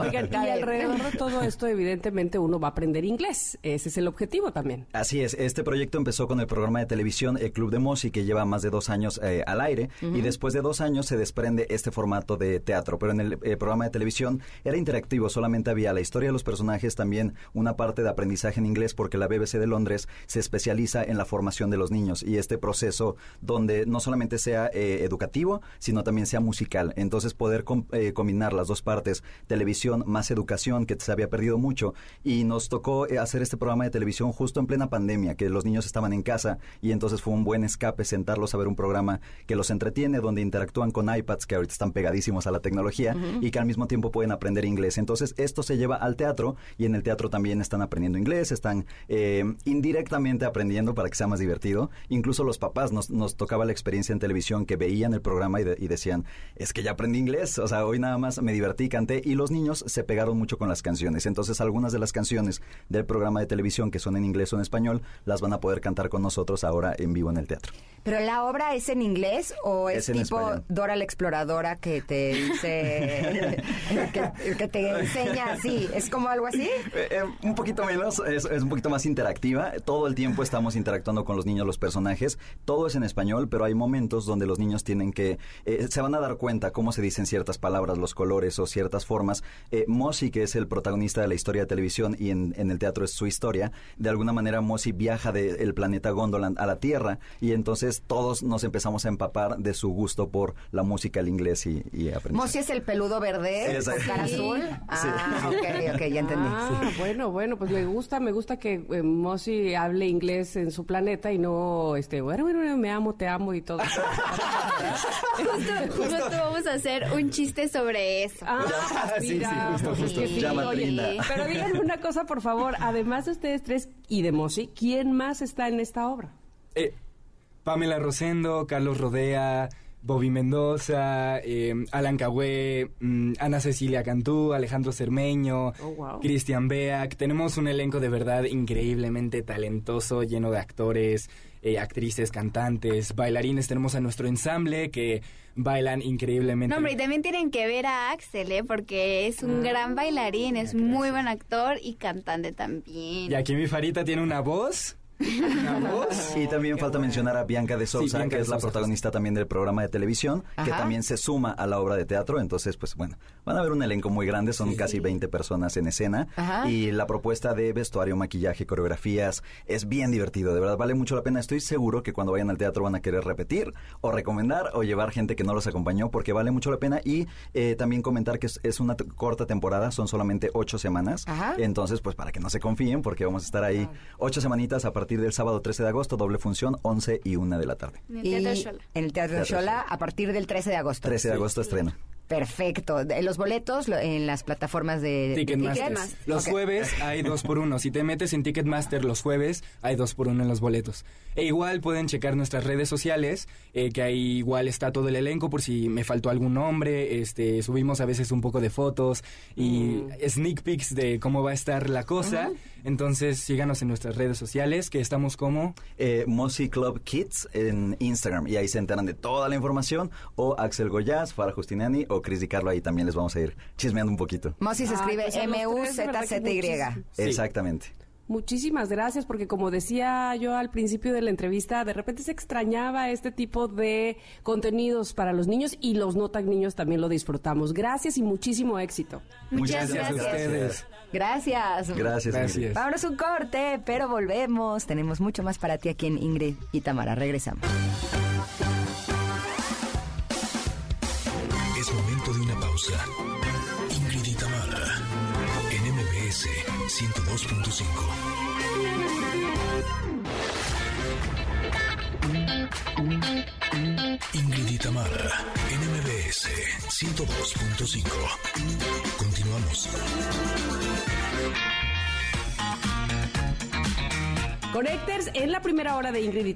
Oigan, y alrededor de todo esto, evidentemente, uno va a aprender inglés. Ese es el objetivo también. Así es, este proyecto empezó con el programa de televisión El Club de Mosi, que lleva más de dos años eh, al aire, y después de dos años se desprende este formato de teatro, pero en el eh, programa de televisión era interactivo, solamente había la historia de los personajes, también una parte de aprendizaje en inglés, porque la BBC de Londres se especializa en la formación de los niños, y este proceso donde no solamente sea eh, educativo, sino también sea musical. Entonces poder com- eh, combinar las dos partes, televisión más educación, que se había perdido mucho, y nos tocó eh, hacer este programa de televisión justo en plena pandemia, que los niños estaban en casa, y entonces fue un buen escape sentarlos a ver un programa que los entretiene, donde interactúan con iPads, que ahorita están pegadísimos a la tecnología, y que al mismo tiempo pueden aprender inglés. Entonces esto se lleva al teatro, y en el teatro también están aprendiendo inglés, están eh, indirectamente aprendiendo para que sea más divertido. Incluso los papás nos, nos tocaba la experiencia en televisión que veían el programa y, de- y decían, es que ya aprendí inglés, o sea, hoy nada más me divertí, canté y los niños se pegaron mucho con las canciones. Entonces algunas de las canciones del programa de televisión que son en inglés o en español las van a poder cantar con nosotros ahora en vivo en el teatro. ¿Pero la obra es en inglés o es, tipo. Dora la Exploradora que te dice, que, que te enseña así? ¿Es como algo así? Eh, eh, un poquito menos, es, es un poquito más interactiva. Todo el tiempo estamos interactuando con los niños, los personajes. Todo es en español, pero hay momentos donde los niños tienen que... eh, se van a dar cuenta cómo se dicen ciertas palabras, los colores o ciertas formas. Eh, Mosi, que es el protagonista de la historia de televisión y en, en el teatro es su historia, de alguna manera Mosi viaja del planeta Gondoland a la Tierra y entonces todos nos empezamos a empapar de su gusto por la música, el inglés y, y aprendizaje. Mosi es el peludo verde Sí. azul. Ah, ok, ok, ya entendí. Ah, bueno, bueno, pues me gusta, me gusta que eh, Mosi hable inglés en su planeta y no, este, bueno, bueno, bueno, me amo, te amo y todo. Justo, justo vamos a hacer un chiste sobre eso. Ah, Sí, sí, mira, justo, justo. que sí, Llama oye. Pero díganme una cosa, por favor, además de ustedes tres y de Mosi, ¿quién más está en esta obra? Eh, Pamela Rosendo, Carlos Rodea, Bobby Mendoza, eh, Alan Cagüe, mm, Ana Cecilia Cantú, Alejandro Cermeño, Oh, wow. Cristian Beak. Tenemos un elenco de verdad increíblemente talentoso, lleno de actores, eh, actrices, cantantes, bailarines. Tenemos a nuestro ensamble que bailan increíblemente. No, hombre, y también tienen que ver a Axel, ¿eh? Porque es un gran bailarín, es muy buen actor y cantante también. Y aquí mi Farita tiene una voz. Y también falta mencionar a Bianca de Sousa, Bianca que de es la Sousa, protagonista también del programa de televisión, que también se suma a la obra de teatro. Entonces, pues bueno, van a ver un elenco muy grande, son casi 20 personas en escena. Ajá. Y la propuesta de vestuario, maquillaje, coreografías es bien divertido, de verdad vale mucho la pena. Estoy seguro que cuando vayan al teatro van a querer repetir o recomendar o llevar gente que no los acompañó porque vale mucho la pena. Y eh, también comentar que es, es una corta temporada, son solamente ocho semanas. Ajá. Entonces, pues para que no se confíen, porque vamos a estar ahí ocho semanitas a partir del sábado 13 de agosto, doble función, 11 y 1 de la tarde. En el Y Teatro Xola. en el Teatro Teatro Xola a partir del 13 de agosto. 13 de agosto estrena. Perfecto. Los boletos lo- en las plataformas de, Ticketmaster. Los jueves hay dos por uno. Si te metes en Ticketmaster los jueves, hay dos por uno en los boletos. E igual pueden checar nuestras redes sociales, eh, que ahí igual está todo el elenco por si me faltó algún nombre. Este, subimos a veces un poco de fotos y sneak peeks de cómo va a estar la cosa. Entonces síganos en nuestras redes sociales, que estamos como Eh, Mosi Club Kids en Instagram y ahí se enteran de toda la información o Axel Goyaz, Farah Justiniani o Cris Di Carlo, ahí también les vamos a ir chismeando un poquito. Mosi se escribe pues a M-U-Z-Z-Y. Exactamente. Muchísimas gracias, porque como decía yo al principio de la entrevista, de repente se extrañaba este tipo de contenidos para los niños y los no tan niños también lo disfrutamos. Gracias y muchísimo éxito. Muchas gracias a gracias. ustedes. Gracias. Gracias. Gracias. Vámonos un corte, pero volvemos. Tenemos mucho más para ti aquí en Ingrid y Tamara. Regresamos. Pausa. Ingrid y en MBS 102.5. Ingrid y Tamara, en MBS 102.5. Continuamos. Connectors, en la primera hora de Ingrid y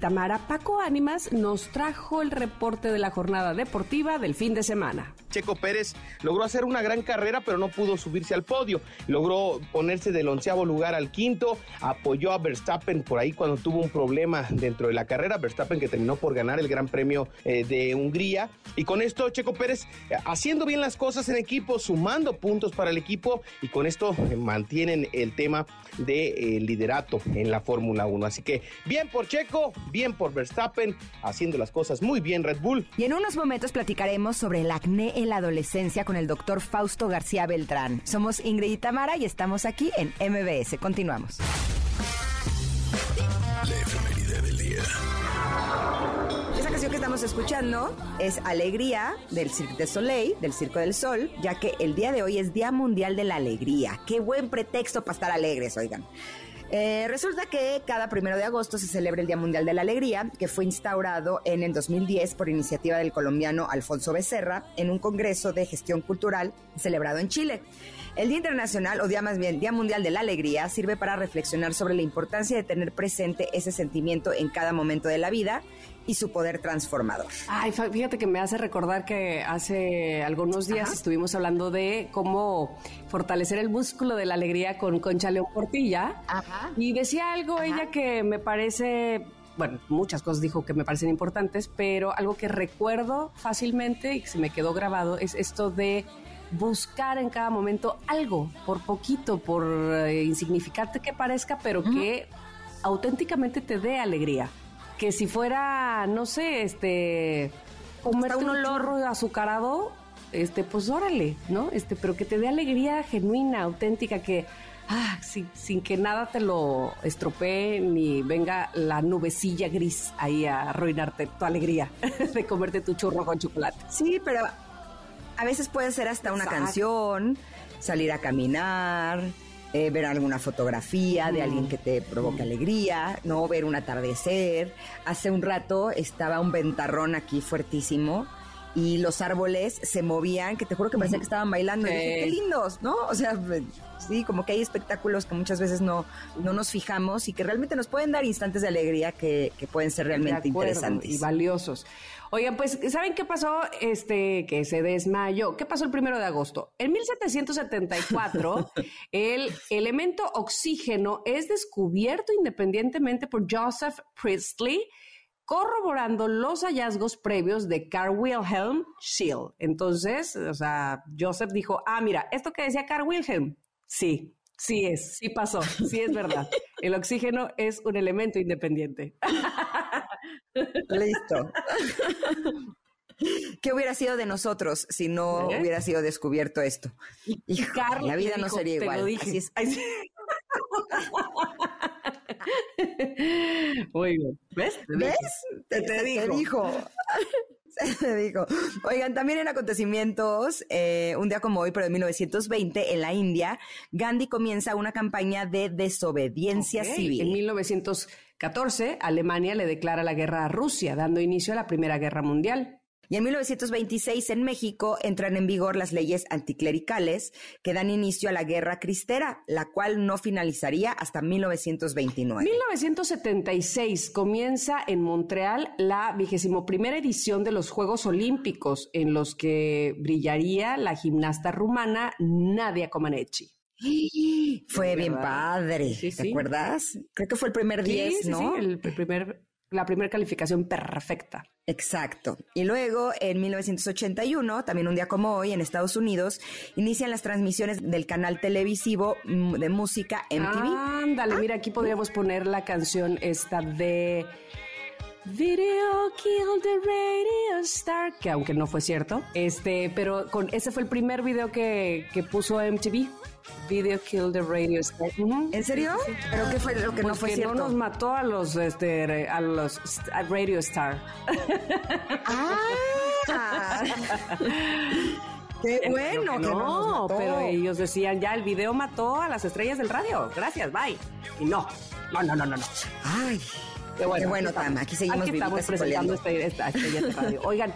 Paco Ánimas nos trajo el reporte de la jornada deportiva del fin de semana. Checo Pérez logró hacer una gran carrera, pero no pudo subirse al podio. Logró ponerse del onceavo lugar al quinto, apoyó a Verstappen por ahí cuando tuvo un problema dentro de la carrera. Verstappen que terminó por ganar el Gran Premio eh, de Hungría. Y con esto, Checo Pérez eh, haciendo bien las cosas en equipo, sumando puntos para el equipo y con esto eh, mantienen el tema de, liderato en la Fórmula 1. Así que bien por Checo, bien por Verstappen, haciendo las cosas muy bien Red Bull. Y en unos momentos platicaremos sobre el acné en la adolescencia con el doctor Fausto García Beltrán. Somos Ingrid y Tamara y estamos aquí en MBS. Continuamos. La del día. Esa canción que estamos escuchando es Alegría del Cirque du Soleil, del Circo del Sol, ya que el día de hoy es Día Mundial de la Alegría. Qué buen pretexto para estar alegres, oigan. Eh, resulta que cada primero de agosto se celebra el Día Mundial de la Alegría, que fue instaurado en el 2010 por iniciativa del colombiano Alfonso Becerra en un congreso de gestión cultural celebrado en Chile. El Día Internacional, o día más bien, Día Mundial de la Alegría, sirve para reflexionar sobre la importancia de tener presente ese sentimiento en cada momento de la vida y su poder transformador. Ay, fíjate que me hace recordar que hace algunos días estuvimos hablando de cómo fortalecer el músculo de la alegría con Concha León Portilla. Ajá. Y decía algo ella que me parece bueno, muchas cosas dijo que me parecen importantes, pero algo que recuerdo fácilmente y que se me quedó grabado es esto de buscar en cada momento algo, por poquito, por eh, insignificante que parezca, pero que auténticamente te dé alegría. Que si fuera, no sé, este, comerte un olor azucarado, este, pues órale, ¿no? Este, pero que te dé alegría genuina, auténtica, que ah, sin, sin que nada te lo estropee ni venga la nubecilla gris ahí a arruinarte tu alegría de comerte tu churro con chocolate. Sí, pero a veces puede ser hasta una canción, salir a caminar, eh, ver alguna fotografía de alguien que te provoque alegría, ¿no? Ver un atardecer. Hace un rato estaba un ventarrón aquí fuertísimo y los árboles se movían, que te juro que parecía que estaban bailando. Y dije, qué lindos, ¿no? O sea, sí, como que hay espectáculos que muchas veces no, no nos fijamos y que realmente nos pueden dar instantes de alegría que, que pueden ser realmente interesantes. Y valiosos. Oigan, pues, ¿saben qué pasó? Este, que se desmayó. ¿Qué pasó el primero de agosto? En 1774, el elemento oxígeno es descubierto independientemente por Joseph Priestley, corroborando los hallazgos previos de Carl Wilhelm Scheele. Entonces, o sea, Joseph dijo, ah, mira, esto que decía Carl Wilhelm, sí, sí es, sí pasó, sí es verdad. El oxígeno es un elemento independiente. Listo. ¿Qué hubiera sido de nosotros si no ¿Eh? hubiera sido descubierto esto? Y la vida no sería igual. Muy bien. ¿Ves? ¿Ves? Te, te, dijo. Se dijo. Oigan, también en acontecimientos, eh, un día como hoy, pero de 1920, en la India, Gandhi comienza una campaña de desobediencia civil. En 1914, Alemania le declara la guerra a Rusia, dando inicio a la Primera Guerra Mundial. Y en 1926 en México entran en vigor las leyes anticlericales que dan inicio a la guerra cristera, la cual no finalizaría hasta 1929. 1976 comienza en Montreal la vigésimo primera edición de los Juegos Olímpicos, en los que brillaría la gimnasta rumana Nadia Comaneci. Fue bien padre, ¿te acuerdas? Creo que fue el primer 10, ¿no? el primer la primera calificación perfecta. Exacto. Y luego, en 1981, también un día como hoy, en Estados Unidos, inician las transmisiones del canal televisivo mm, de música MTV. Ándale, mira, aquí podríamos poner la canción esta de... Video Kill the Radio Star, que aunque no fue cierto, este, pero con ese fue el primer video que, que puso MTV. Video Kill the Radio Star. ¿En serio? ¿Pero qué fue lo que no fue cierto? no nos mató a los, este, a los Radio Star. Ah. Qué bueno. no, pero ellos decían ya el video mató a las estrellas del radio. Gracias, bye. Y no, no, no, no, no. no. Ay, qué bueno, qué bueno Tama. Aquí seguimos aquí estamos presentando este, esta, estrella de radio. Oigan,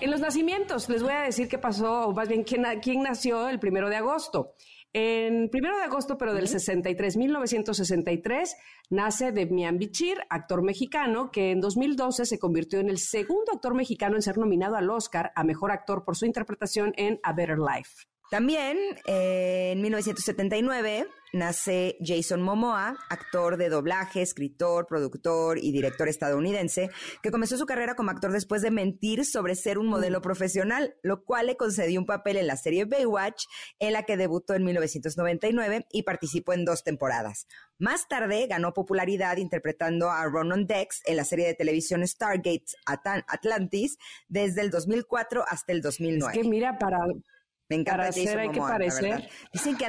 en los nacimientos les voy a decir qué pasó, o más bien quién, quién nació el primero de agosto. En primero de agosto, pero del 63, 1963, nace Demian Bichir, actor mexicano, que en 2012 se convirtió en el segundo actor mexicano en ser nominado al Oscar a Mejor Actor por su interpretación en A Better Life. También eh, en 1979 nace Jason Momoa, actor de doblaje, escritor, productor y director estadounidense, que comenzó su carrera como actor después de mentir sobre ser un modelo mm. profesional, lo cual le concedió un papel en la serie Baywatch, en la que debutó en 1999 y participó en dos temporadas. Más tarde ganó popularidad interpretando a Ronan Dex en la serie de televisión Stargate Atlantis desde el 2004 hasta el 2009. Es que mira, para, me encanta hacer hay que parecer. Dicen que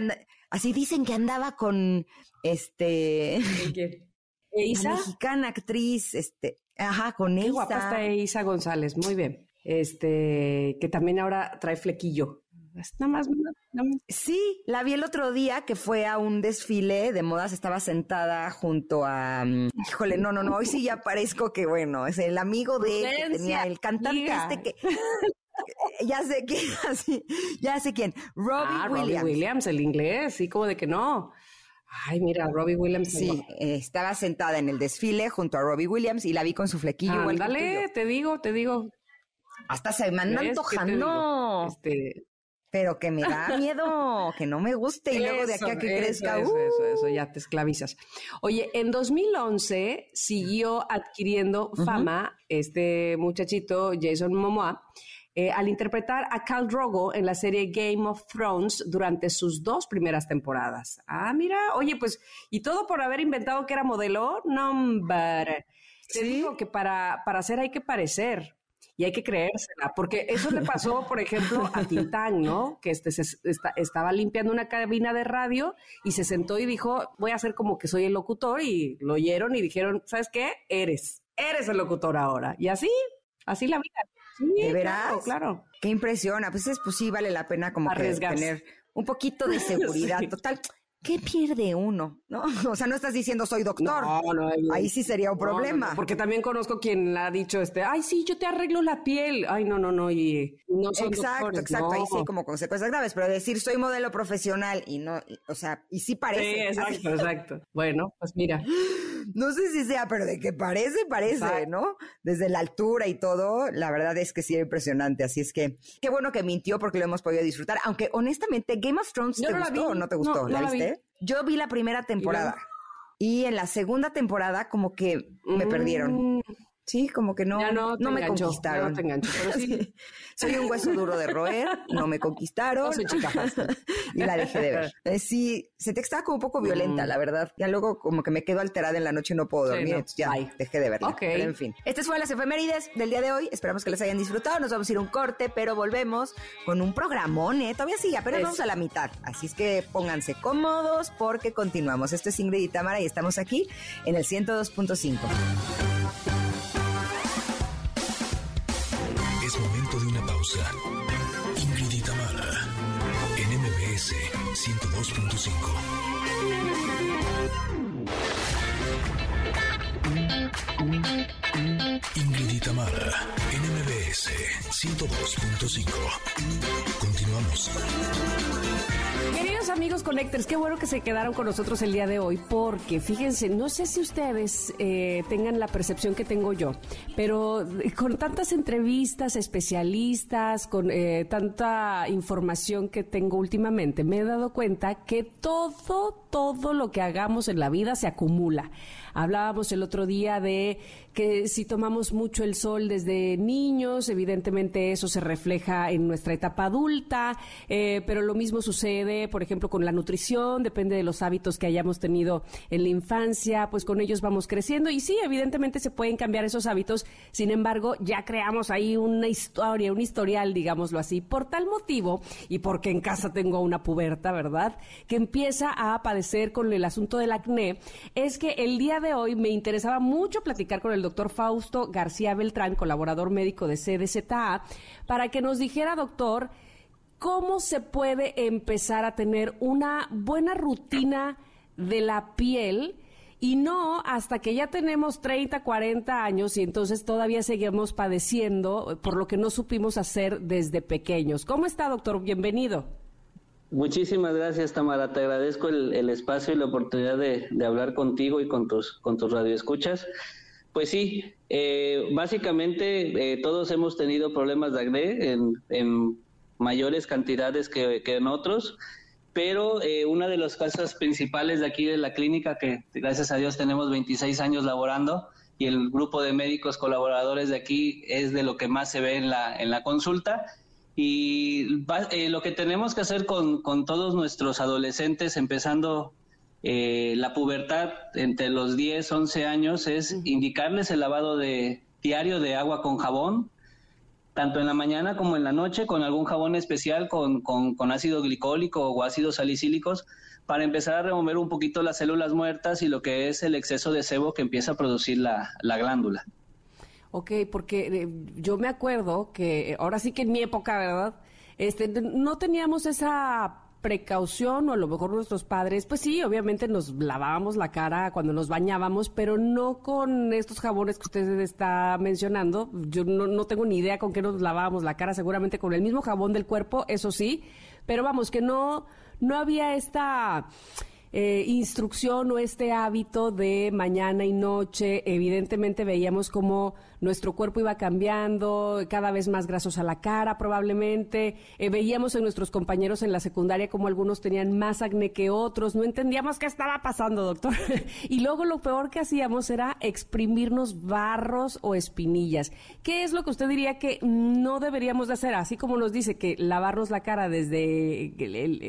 así dicen que andaba con este Isa, mexicana actriz, este, ajá, con Qué guapa está Isa González, muy bien. Este, que también ahora trae flequillo. Nada más, Sí, la vi el otro día que fue a un desfile de modas, estaba sentada junto a, mm, híjole, no, no, no, hoy sí ya parezco que bueno, es el amigo de él que tenía el cantante este que ya sé quién, así, ya sé quién. Robbie ah, Williams. Robbie Williams, el inglés, sí, como de que no. Ay, mira, Robbie Williams. Sí, eh, estaba sentada en el desfile junto a Robbie Williams y la vi con su flequillo. Ándale, te digo, te digo. Hasta se me anda antojando. Este, Pero que me da miedo, que no me guste y luego de aquí a que Eso, crezca. Eso, ¡uh! eso, eso, ya te esclavizas. Oye, en 2011 siguió adquiriendo fama este muchachito Jason Momoa eh, al interpretar a Khal Drogo en la serie Game of Thrones durante sus dos primeras temporadas. Ah, mira, oye, pues, y todo por haber inventado que era modelo. No, hombre. Te digo que para, para hacer hay que parecer. Y hay que creérsela, porque eso le pasó, por ejemplo, a Tintán, ¿no? Que este se, esta- estaba limpiando una cabina de radio y se sentó y dijo, voy a hacer como que soy el locutor, y lo oyeron y dijeron, ¿sabes qué? Eres, eres el locutor ahora. Y así, así la vida. Sí, ¿De veras? Claro, claro. Qué impresiona. Pues es, pues sí, vale la pena como que tener un poquito de seguridad. Sí. Total, ¿qué pierde uno? ¿No? O sea, no estás diciendo soy doctor. No, no, no. Ahí sí sería un problema. porque también conozco quien ha dicho, este, ay, sí, yo te arreglo la piel. Ay, no, no, no, y no son Exacto, doctores, exacto, ahí sí como consecuencias graves, pero decir soy modelo profesional y no, y- o sea, y sí parece. Sí, exacto, exacto. Bueno, pues mira. No sé si sea, pero de que parece, parece. ¿no? Desde la altura y todo, la verdad es que sí era impresionante. Así es que qué bueno que mintió porque lo hemos podido disfrutar. Aunque honestamente, Game of Thrones, Yo ¿te no la gustó vi. o no te No, gustó? no ¿La la vi. viste? Yo vi la primera temporada. Y en la segunda temporada, como que me perdieron. Sí, como que no, Ya no te me enganchó, conquistaron. no enganchó, pero sí. Soy un hueso duro de roer, no me conquistaron. No soy chica fácil. y la dejé de ver. Eh, sí, se te estaba como un poco violenta, Mm. la verdad. Ya luego como que me quedo alterada en la noche y no puedo dormir, no. entonces ya Bye. dejé de verla. Ok. Pero en fin. Estas fueron las efemérides del día de hoy. Esperamos que les hayan disfrutado. Nos vamos a ir a un corte, pero volvemos con un programón, ¿eh? Todavía sí, apenas Es- vamos a la mitad. Así es que pónganse cómodos porque continuamos. Esto es Ingrid y Tamara y estamos aquí en el 102.5. Ingrid y Tamara, en MBS 102.5. Continuamos. Queridos amigos Connectors, qué bueno que se quedaron con nosotros el día de hoy, porque fíjense, no sé si ustedes eh, tengan la percepción que tengo yo, pero con tantas entrevistas, especialistas, con eh, tanta información que tengo últimamente, me he dado cuenta que todo, todo lo que hagamos en la vida se acumula. Hablábamos el otro día de que si tomamos mucho el sol desde niños, evidentemente eso se refleja en nuestra etapa adulta, eh, pero lo mismo sucede, por ejemplo, con la nutrición, depende de los hábitos que hayamos tenido en la infancia, pues con ellos vamos creciendo y sí, evidentemente se pueden cambiar esos hábitos, sin embargo, ya creamos ahí una historia, un historial, digámoslo así, por tal motivo y porque en casa tengo una puberta, ¿verdad? Que empieza a padecer con el asunto del acné, es que el día de hoy me interesaba mucho platicar con el doctor Fausto García Beltrán, colaborador médico de CDZA, para que nos dijera, doctor, cómo se puede empezar a tener una buena rutina de la piel y no hasta que ya tenemos 30, 40 años y entonces todavía seguimos padeciendo por lo que no supimos hacer desde pequeños. ¿Cómo está, doctor? Bienvenido. Muchísimas gracias, Tamara. Te agradezco el, espacio y la oportunidad de, de hablar contigo y con tus, con tus radioescuchas. Pues sí, eh, básicamente eh, todos hemos tenido problemas de acné en, en mayores cantidades que, que en otros, pero eh, una de las causas principales de aquí de la clínica, que gracias a Dios tenemos 26 años laborando, y el grupo de médicos colaboradores de aquí es de lo que más se ve en la, en la consulta, y va- eh, lo que tenemos que hacer con, con todos nuestros adolescentes, empezando eh, la pubertad entre los 10, 11 años, es indicarles el lavado de diario de agua con jabón, tanto en la mañana como en la noche, con algún jabón especial con, con, con ácido glicólico o ácidos salicílicos, para empezar a remover un poquito las células muertas y lo que es el exceso de sebo que empieza a producir la, la glándula. Ok, porque eh, yo me acuerdo que ahora sí que en mi época, ¿verdad? Este, no teníamos esa precaución o a lo mejor nuestros padres, pues sí, obviamente nos lavábamos la cara cuando nos bañábamos, pero no con estos jabones que usted está mencionando. Yo no, no tengo ni idea con qué nos lavábamos la cara, seguramente con el mismo jabón del cuerpo, eso sí, pero vamos, que no, no había esta eh, instrucción o este hábito de mañana y noche. Evidentemente veíamos como nuestro cuerpo iba cambiando, cada vez más grasos a la cara probablemente. Eh, veíamos en nuestros compañeros en la secundaria como algunos tenían más acné que otros. No entendíamos qué estaba pasando, doctor. y luego lo peor que hacíamos era exprimirnos barros o espinillas. ¿Qué es lo que usted diría que no deberíamos de hacer? Así como nos dice que lavarnos la cara desde,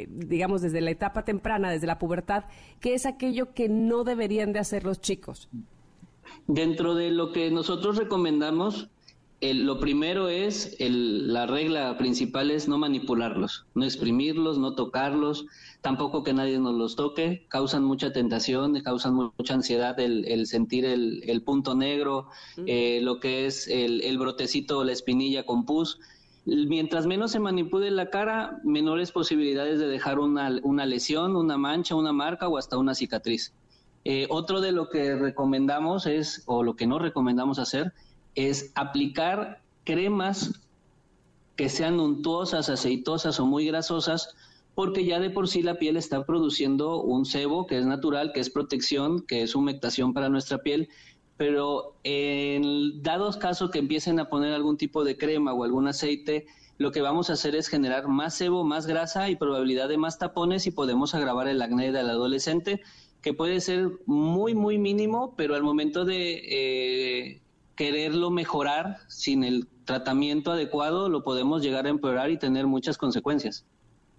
digamos, desde la etapa temprana, desde la pubertad, ¿qué es aquello que no deberían de hacer los chicos? Dentro de lo que nosotros recomendamos, lo primero es, la regla principal es no manipularlos, no exprimirlos, no tocarlos, tampoco que nadie nos los toque, causan mucha tentación, causan mucha ansiedad el, sentir el, punto negro, eh, lo que es el, brotecito o la espinilla con pus. Mientras menos se manipule la cara, menores posibilidades de dejar una, lesión, una mancha, una marca o hasta una cicatriz. Eh, otro de lo que recomendamos es, o lo que no recomendamos hacer, es aplicar cremas que sean untuosas, aceitosas o muy grasosas, porque ya de por sí la piel está produciendo un sebo que es natural, que es protección, que es humectación para nuestra piel, pero en dados casos que empiecen a poner algún tipo de crema o algún aceite, lo que vamos a hacer es generar más sebo, más grasa y probabilidad de más tapones y podemos agravar el acné del adolescente, que puede ser muy, muy mínimo, pero al momento de eh, quererlo mejorar sin el tratamiento adecuado, lo podemos llegar a empeorar y tener muchas consecuencias.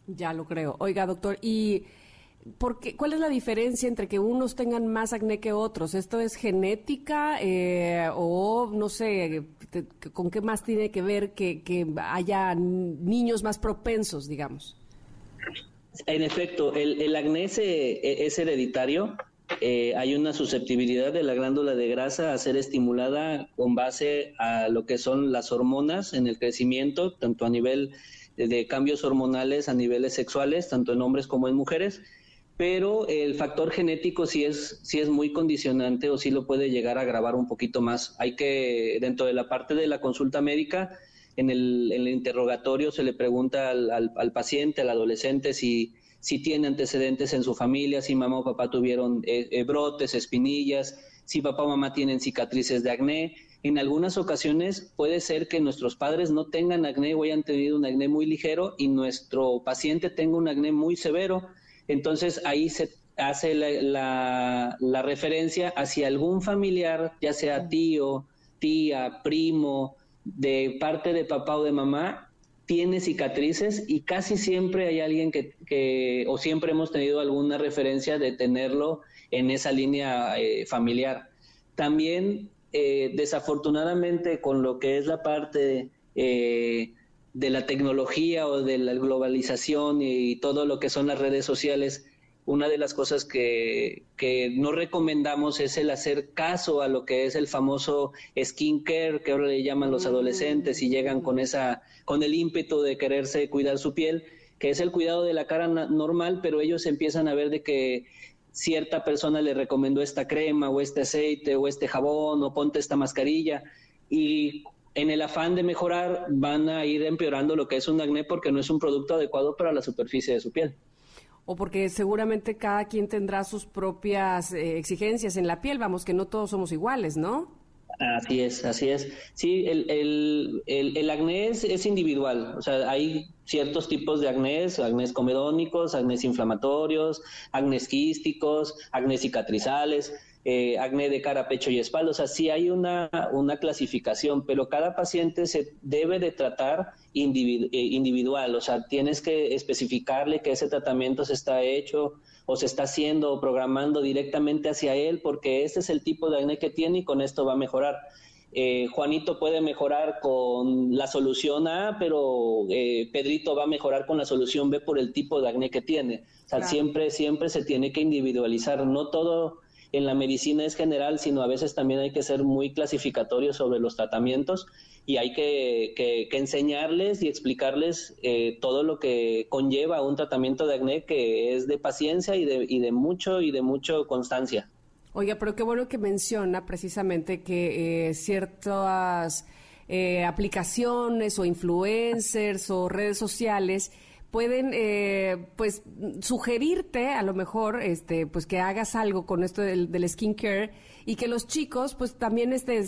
Ya lo creo. Oiga, doctor, y ¿Cuál es la diferencia entre que unos tengan más acné que otros? ¿Esto es genética eh, o no sé, con qué más tiene que ver que, haya niños más propensos, digamos? En efecto, el, acné es, e, hereditario. Eh, hay una susceptibilidad de la glándula de grasa a ser estimulada con base a lo que son las hormonas en el crecimiento, tanto a nivel de cambios hormonales a niveles sexuales, tanto en hombres como en mujeres pero el factor genético sí es, sí es muy condicionante o sí lo puede llegar a agravar un poquito más. Hay que, dentro de la parte de la consulta médica, en el, interrogatorio se le pregunta al, paciente, al adolescente, si, tiene antecedentes en su familia, si mamá o papá tuvieron eh, eh, brotes, espinillas, si papá o mamá tienen cicatrices de acné. En algunas ocasiones puede ser que nuestros padres no tengan acné o hayan tenido un acné muy ligero y nuestro paciente tenga un acné muy severo entonces ahí se hace la, referencia hacia algún familiar, ya sea tío, tía, primo, de parte de papá o de mamá, tiene cicatrices y casi siempre hay alguien que, o siempre hemos tenido alguna referencia de tenerlo en esa línea eh, familiar. También, eh, desafortunadamente, con lo que es la parte eh, de la tecnología o de la globalización y todo lo que son las redes sociales, una de las cosas que, no recomendamos es el hacer caso a lo que es el famoso skincare que ahora le llaman los adolescentes y llegan con esa con el ímpetu de quererse cuidar su piel, que es el cuidado de la cara normal, pero ellos empiezan a ver de que cierta persona le recomendó esta crema o este aceite o este jabón o ponte esta mascarilla y en el afán de mejorar van a ir empeorando lo que es un acné porque no es un producto adecuado para la superficie de su piel. O porque seguramente cada quien tendrá sus propias eh, exigencias en la piel, vamos, que no todos somos iguales, ¿no? Así es, así es. Sí, el, el, el, acné es, individual, o sea, hay ciertos tipos de acné, acné comedónicos, acné inflamatorios, acné quísticos, acné cicatrizales eh, acné de cara, pecho y espalda. O sea, sí hay una, una clasificación, pero cada paciente se debe de tratar eh, individual. O sea, tienes que especificarle que ese tratamiento se está hecho o se está haciendo o programando directamente hacia él porque este es el tipo de acné que tiene y con esto va a mejorar. Eh, Juanito puede mejorar con la solución A, pero eh, Pedrito va a mejorar con la solución B por el tipo de acné que tiene. O sea, siempre, siempre se tiene que individualizar. No todo en la medicina es general, sino a veces también hay que ser muy clasificatorio sobre los tratamientos y hay que, que, enseñarles y explicarles eh, todo lo que conlleva un tratamiento de acné que es de paciencia y de, y de mucho y de mucho constancia. Oiga, pero qué bueno que menciona precisamente que eh, ciertas eh, aplicaciones o influencers o redes sociales pueden eh, pues sugerirte a lo mejor este pues que hagas algo con esto del, del skincare y que los chicos pues también este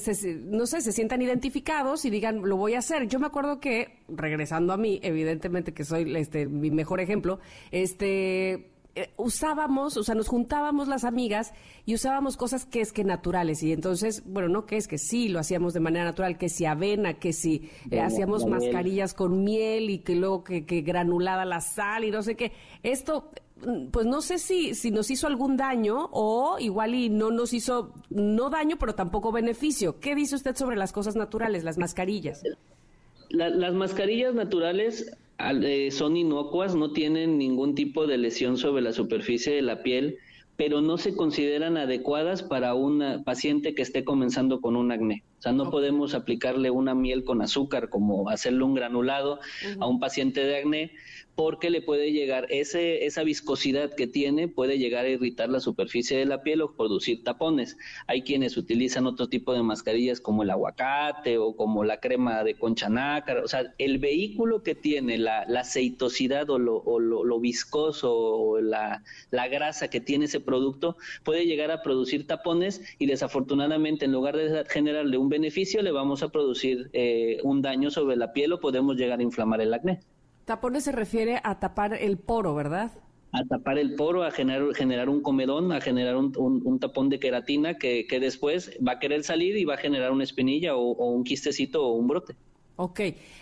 no sé se sientan identificados y digan lo voy a hacer yo me acuerdo que regresando a mí evidentemente que soy este mi mejor ejemplo este eh, usábamos, o sea, nos juntábamos las amigas y usábamos cosas que es que naturales. Y entonces, bueno, no que es que sí, lo hacíamos de manera natural, que si avena, que si eh, hacíamos mascarillas con miel y que luego que, granulada la sal y no sé qué. Esto, mm, pues no sé si, si nos hizo algún daño o igual y no nos hizo, no daño, pero tampoco beneficio. ¿Qué dice usted sobre las cosas naturales, las mascarillas? las mascarillas naturales son inocuas, no tienen ningún tipo de lesión sobre la superficie de la piel, pero no se consideran adecuadas para un paciente que esté comenzando con un acné. O sea, no podemos aplicarle una miel con azúcar como hacerle un granulado a un paciente de acné porque le puede llegar, ese, esa viscosidad que tiene puede llegar a irritar la superficie de la piel o producir tapones. Hay quienes utilizan otro tipo de mascarillas como el aguacate o como la crema de concha nácar. O sea, el vehículo que tiene la, aceitosidad o lo, o lo, viscoso o la, la, grasa que tiene ese producto puede llegar a producir tapones y desafortunadamente en lugar de generarle un beneficio le vamos a producir eh, un daño sobre la piel o podemos llegar a inflamar el acné. Tapones se refiere a tapar el poro, ¿verdad? A tapar el poro, a generar, generar un comedón, a generar un, tapón de queratina que, que, después va a querer salir y va a generar una espinilla o, un quistecito o un brote. Ok,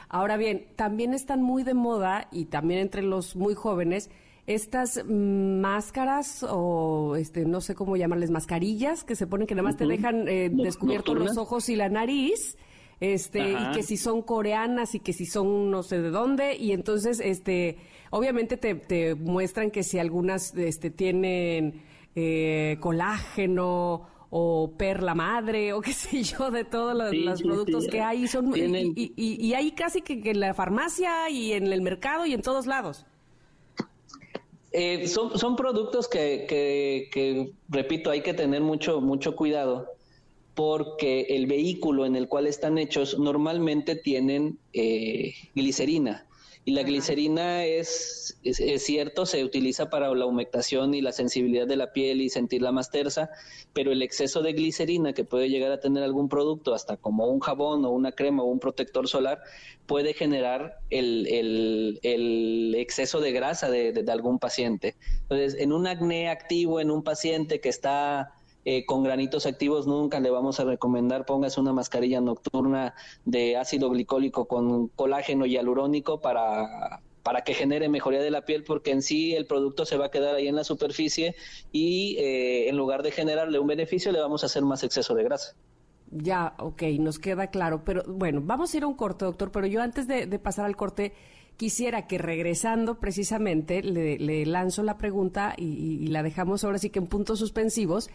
ahora bien, también están muy de moda y también entre los muy jóvenes estas máscaras o este no sé cómo llamarles mascarillas que se ponen que nada más te dejan eh, descubiertos los ojos y la nariz este, y que si son coreanas y que si son no sé de dónde, y entonces, este, obviamente te, muestran que si algunas, este, tienen eh, colágeno o perla madre o qué sé yo de todos los, productos que hay son y, y, hay casi que, en la farmacia y en el mercado y en todos lados eh, son, son productos que, que, que, repito hay que tener mucho mucho cuidado porque el vehículo en el cual están hechos normalmente tienen eh, glicerina. Y la glicerina es, es, cierto, se utiliza para la humectación y la sensibilidad de la piel y sentirla más tersa, pero el exceso de glicerina que puede llegar a tener algún producto, hasta como un jabón o una crema o un protector solar, puede generar el, el, exceso de grasa de, de algún paciente. Entonces, en un acné activo, en un paciente que está eh, con granitos activos nunca le vamos a recomendar póngase una mascarilla nocturna de ácido glicólico con colágeno hialurónico para para que genere mejoría de la piel, porque en sí el producto se va a quedar ahí en la superficie y eh, en lugar de generarle un beneficio, le vamos a hacer más exceso de grasa. Ya, ok, nos queda claro. Pero bueno, vamos a ir a un corte, doctor, pero yo antes de, pasar al corte, quisiera que regresando precisamente le, lanzo la pregunta y, y, la dejamos ahora sí que en puntos suspensivos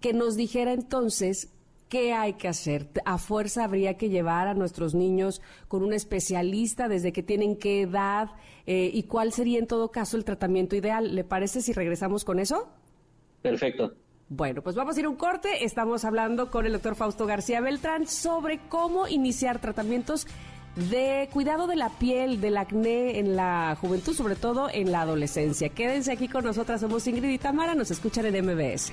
que nos dijera entonces qué hay que hacer. A fuerza habría que llevar a nuestros niños con un especialista desde que tienen qué edad eh, y cuál sería en todo caso el tratamiento ideal. ¿Le parece si regresamos con eso? Perfecto. Bueno, pues vamos a ir a un corte. Estamos hablando con el doctor Fausto García Beltrán sobre cómo iniciar tratamientos de cuidado de la piel, del acné en la juventud, sobre todo en la adolescencia. Quédense aquí con nosotras, somos Ingrid y Tamara, nos escuchan en MBS.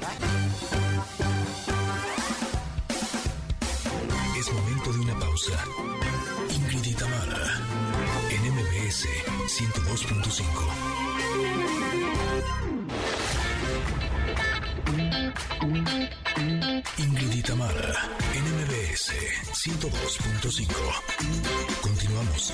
102.5. Ingrid y Tamara, NMBS 102.5. Continuamos.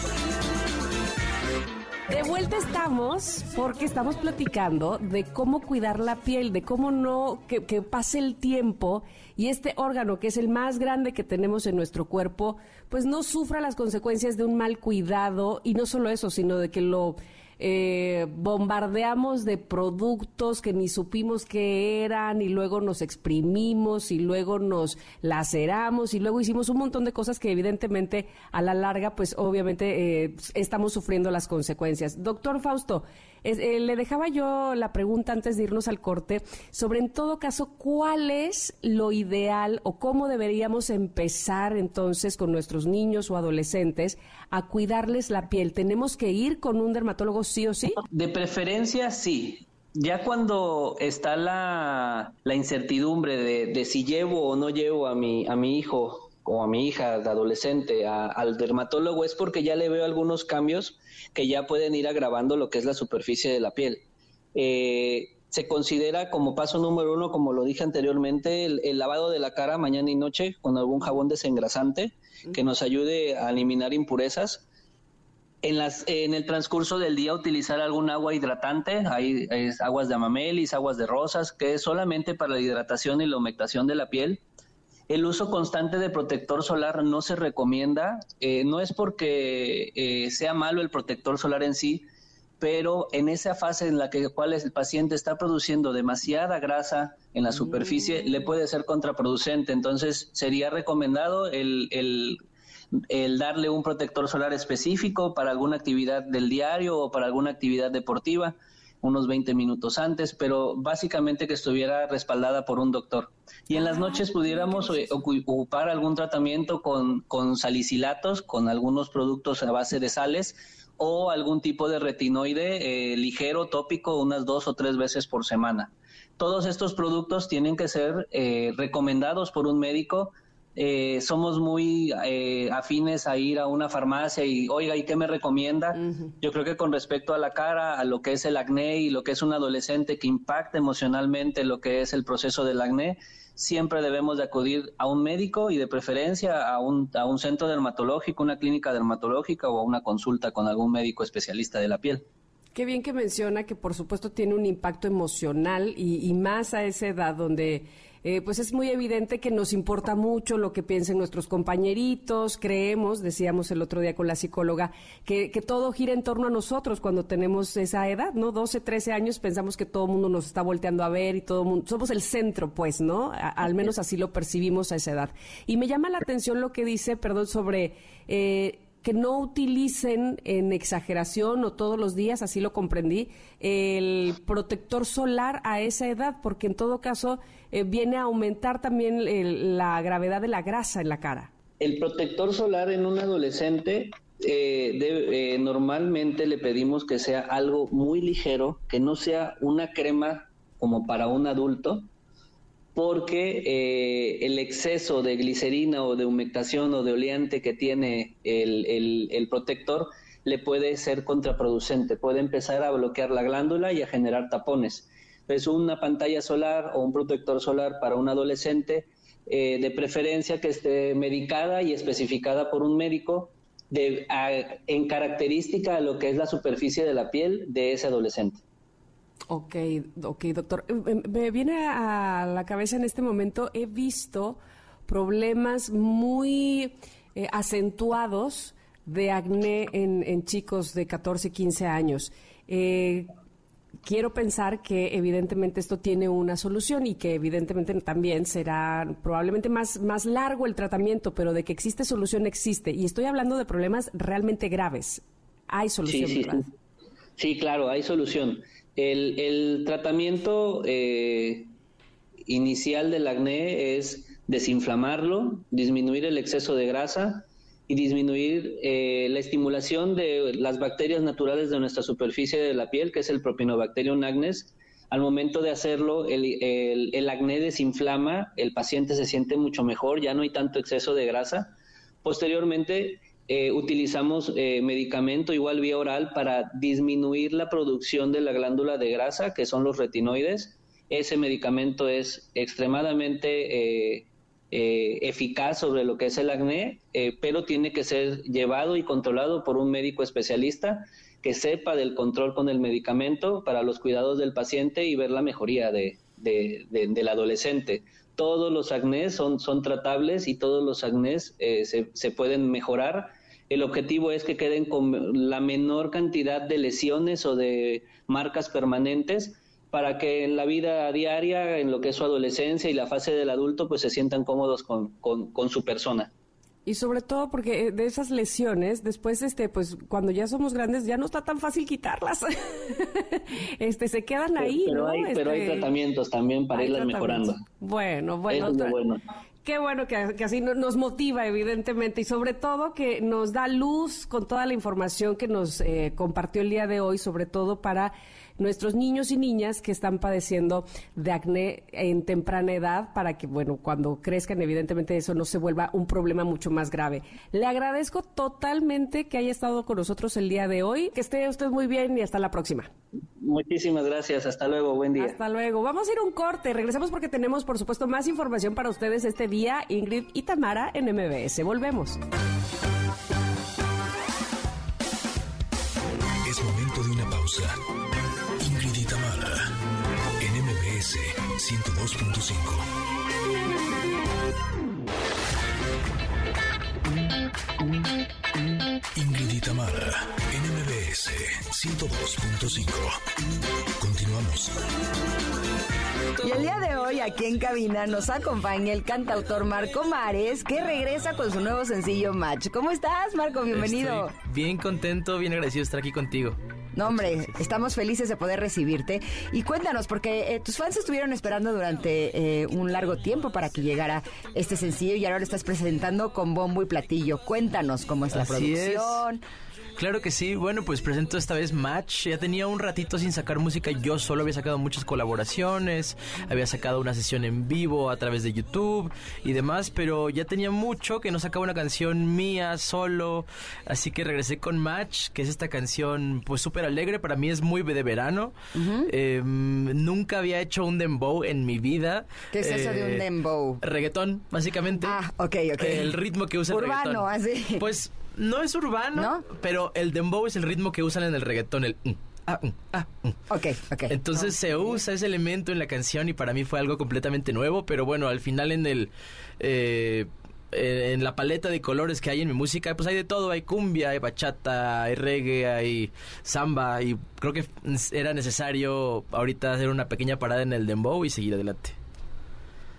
De vuelta estamos porque estamos platicando de cómo cuidar la piel, de cómo no que, que, pase el tiempo y este órgano que es el más grande que tenemos en nuestro cuerpo, pues no sufra las consecuencias de un mal cuidado. Y no solo eso, sino de que lo eh, bombardeamos de productos que ni supimos qué eran y luego nos exprimimos y luego nos laceramos y luego hicimos un montón de cosas que evidentemente a la larga, pues obviamente eh, estamos sufriendo las consecuencias. Doctor Fausto, eh, le dejaba yo la pregunta antes de irnos al corte sobre, en todo caso, cuál es lo ideal o cómo deberíamos empezar entonces con nuestros niños o adolescentes a cuidarles la piel. ¿Tenemos que ir con un dermatólogo sí o sí? De preferencia, sí. Ya cuando está la, incertidumbre de, de, si llevo o no llevo a mi, a mi hijo o a mi hija de adolescente al dermatólogo es porque ya le veo algunos cambios que ya pueden ir agravando lo que es la superficie de la piel. Eh, se considera como paso número uno, como lo dije anteriormente, el, lavado de la cara mañana y noche con algún jabón desengrasante que nos ayude a eliminar impurezas. En, las, en el transcurso del día utilizar algún agua hidratante, hay aguas de amamelis, aguas de rosas, que es solamente para la hidratación y la humectación de la piel el uso constante de protector solar no se recomienda, eh, no es porque eh, sea malo el protector solar en sí, pero en esa fase en la que cual el paciente está produciendo demasiada grasa en la superficie, le mm. puede ser contraproducente. Entonces, sería recomendado el, el darle un protector solar específico para alguna actividad del diario o para alguna actividad deportiva unos 20 minutos antes, pero básicamente que estuviera respaldada por un doctor. Y en las ah, noches pudiéramos eh, ocupar algún tratamiento con, con salicilatos, con algunos productos a base de sales o algún tipo de retinoide eh, ligero, tópico, unas dos o tres veces por semana. Todos estos productos tienen que ser eh, recomendados por un médico eh, somos muy eh, afines a ir a una farmacia y, oiga, ¿y qué me recomienda? Yo creo que con respecto a la cara, a lo que es el acné y lo que es un adolescente que impacta emocionalmente lo que es el proceso del acné, siempre debemos de acudir a un médico y de preferencia a un, a un centro dermatológico, una clínica dermatológica o a una consulta con algún médico especialista de la piel. Qué bien que menciona que por supuesto tiene un impacto emocional y, más a esa edad donde eh, pues es muy evidente que nos importa mucho lo que piensen nuestros compañeritos, creemos, decíamos el otro día con la psicóloga, que, todo gira en torno a nosotros cuando tenemos esa edad, ¿no? 12, 13 años pensamos que todo el mundo nos está volteando a ver y todo mundo, somos el centro, pues, ¿no? al menos así lo percibimos a esa edad. Y me llama la atención lo que dice, perdón, sobre... Eh, que no utilicen en exageración o todos los días, así lo comprendí, el protector solar a esa edad, porque en todo caso eh, viene a aumentar también la gravedad de la grasa en la cara. El protector solar en un adolescente eh, eh, normalmente le pedimos que sea algo muy ligero, que no sea una crema como para un adulto, porque eh, el exceso de glicerina o de humectación o de oleante que tiene el, protector le puede ser contraproducente, puede empezar a bloquear la glándula y a generar tapones. Es una pantalla solar o un protector solar para un adolescente, eh, de preferencia que esté medicada y especificada por un médico en característica a lo que es la superficie de la piel de ese adolescente. Ok, ok, doctor. Eh, eh, me viene a la cabeza en este momento, he visto problemas muy eh, acentuados de acné en, chicos de 14, 15 años. quiero pensar que evidentemente esto tiene una solución y que evidentemente también será probablemente más, más largo el tratamiento, pero de que existe solución existe. Y estoy hablando de problemas realmente graves. Hay solución, sí, sí, claro, hay solución. El, tratamiento eh, inicial del acné es desinflamarlo, disminuir el exceso de grasa y disminuir eh, la estimulación de las bacterias naturales de nuestra superficie de la piel, que es el Propionobacterium acnes. Al momento de hacerlo, el acné desinflama, el paciente se siente mucho mejor, ya no hay tanto exceso de grasa. Posteriormente, eh, utilizamos eh, medicamento igual vía oral para disminuir la producción de la glándula de grasa, que son los retinoides. Ese medicamento es extremadamente eh, eficaz sobre lo que es el acné, pero tiene que ser llevado y controlado por un médico especialista que sepa del control con el medicamento para los cuidados del paciente y ver la mejoría de, del adolescente todos los acnés son, son tratables y todos los acnés se, se, pueden mejorar el objetivo es que queden con la menor cantidad de lesiones o de marcas permanentes para que en la vida diaria, en lo que es su adolescencia y la fase del adulto, pues se sientan cómodos con, con, su persona. Y sobre todo porque eh, de esas lesiones, después, este, pues, cuando ya somos grandes, ya no está tan fácil quitarlas. este, se quedan ahí, pero Hay, Pero hay este, tratamientos también para irlas mejorando. Bueno, bueno. bueno. Qué bueno que, así nos motiva, evidentemente, y sobre todo que nos da luz con toda la información que nos eh, compartió el día de hoy, sobre todo para nuestros niños y niñas que están padeciendo de acné en temprana edad para que, bueno, cuando crezcan, evidentemente eso no se vuelva un problema mucho más grave. Le agradezco totalmente que haya estado con nosotros el día de hoy. Que esté usted muy bien y hasta la próxima. Muchísimas gracias. Hasta luego. Buen día. Hasta luego. Vamos a ir a un corte. Regresamos porque tenemos, por supuesto, más información para ustedes este día. Ingrid y Tamara en MBS. Volvemos. Es momento de una pausa. 102.5. Ingrid Itamara, NMBS 102.5. Continuamos. Y el día de hoy aquí en cabina nos acompaña el cantautor Marco Mares que regresa con su nuevo sencillo Match. ¿Cómo estás Marco? Bienvenido. bien contento, bien agradecido de estar aquí contigo. No, hombre, estamos felices de poder recibirte. Y cuéntanos, porque eh, tus fans estuvieron esperando durante eh, un largo tiempo para que llegara este sencillo y ahora lo estás presentando con bombo y platillo. Cuéntanos cómo es la producción. Claro que sí. Bueno, pues presento esta vez Match. Ya tenía un ratito sin sacar música. Yo solo había sacado muchas colaboraciones. Había sacado una sesión en vivo a través de YouTube y demás. Pero ya tenía mucho que no sacaba una canción mía solo. Así que regresé con Match, que es esta canción pues súper alegre. Para mí es muy de verano. Em, nunca había hecho un dembow en mi vida. ¿Qué es eso de un eh, dembow? Reggaetón, básicamente. Ah, ok, ok. El ritmo que usa Urbano, el reggaetón. así. Pues no es urbano, pero el dembow es el ritmo que usan en el reggaetón, el... Mm, ah, mm, ah, mm. Ok, ok. Entonces se usa ese elemento en la canción y para mí fue algo completamente nuevo, pero bueno, al final en el... Eh, en la paleta de colores que hay en mi música, pues hay de todo, hay cumbia, hay bachata, hay reggae, hay samba y creo que era necesario ahorita hacer una pequeña parada en el dembow y seguir adelante.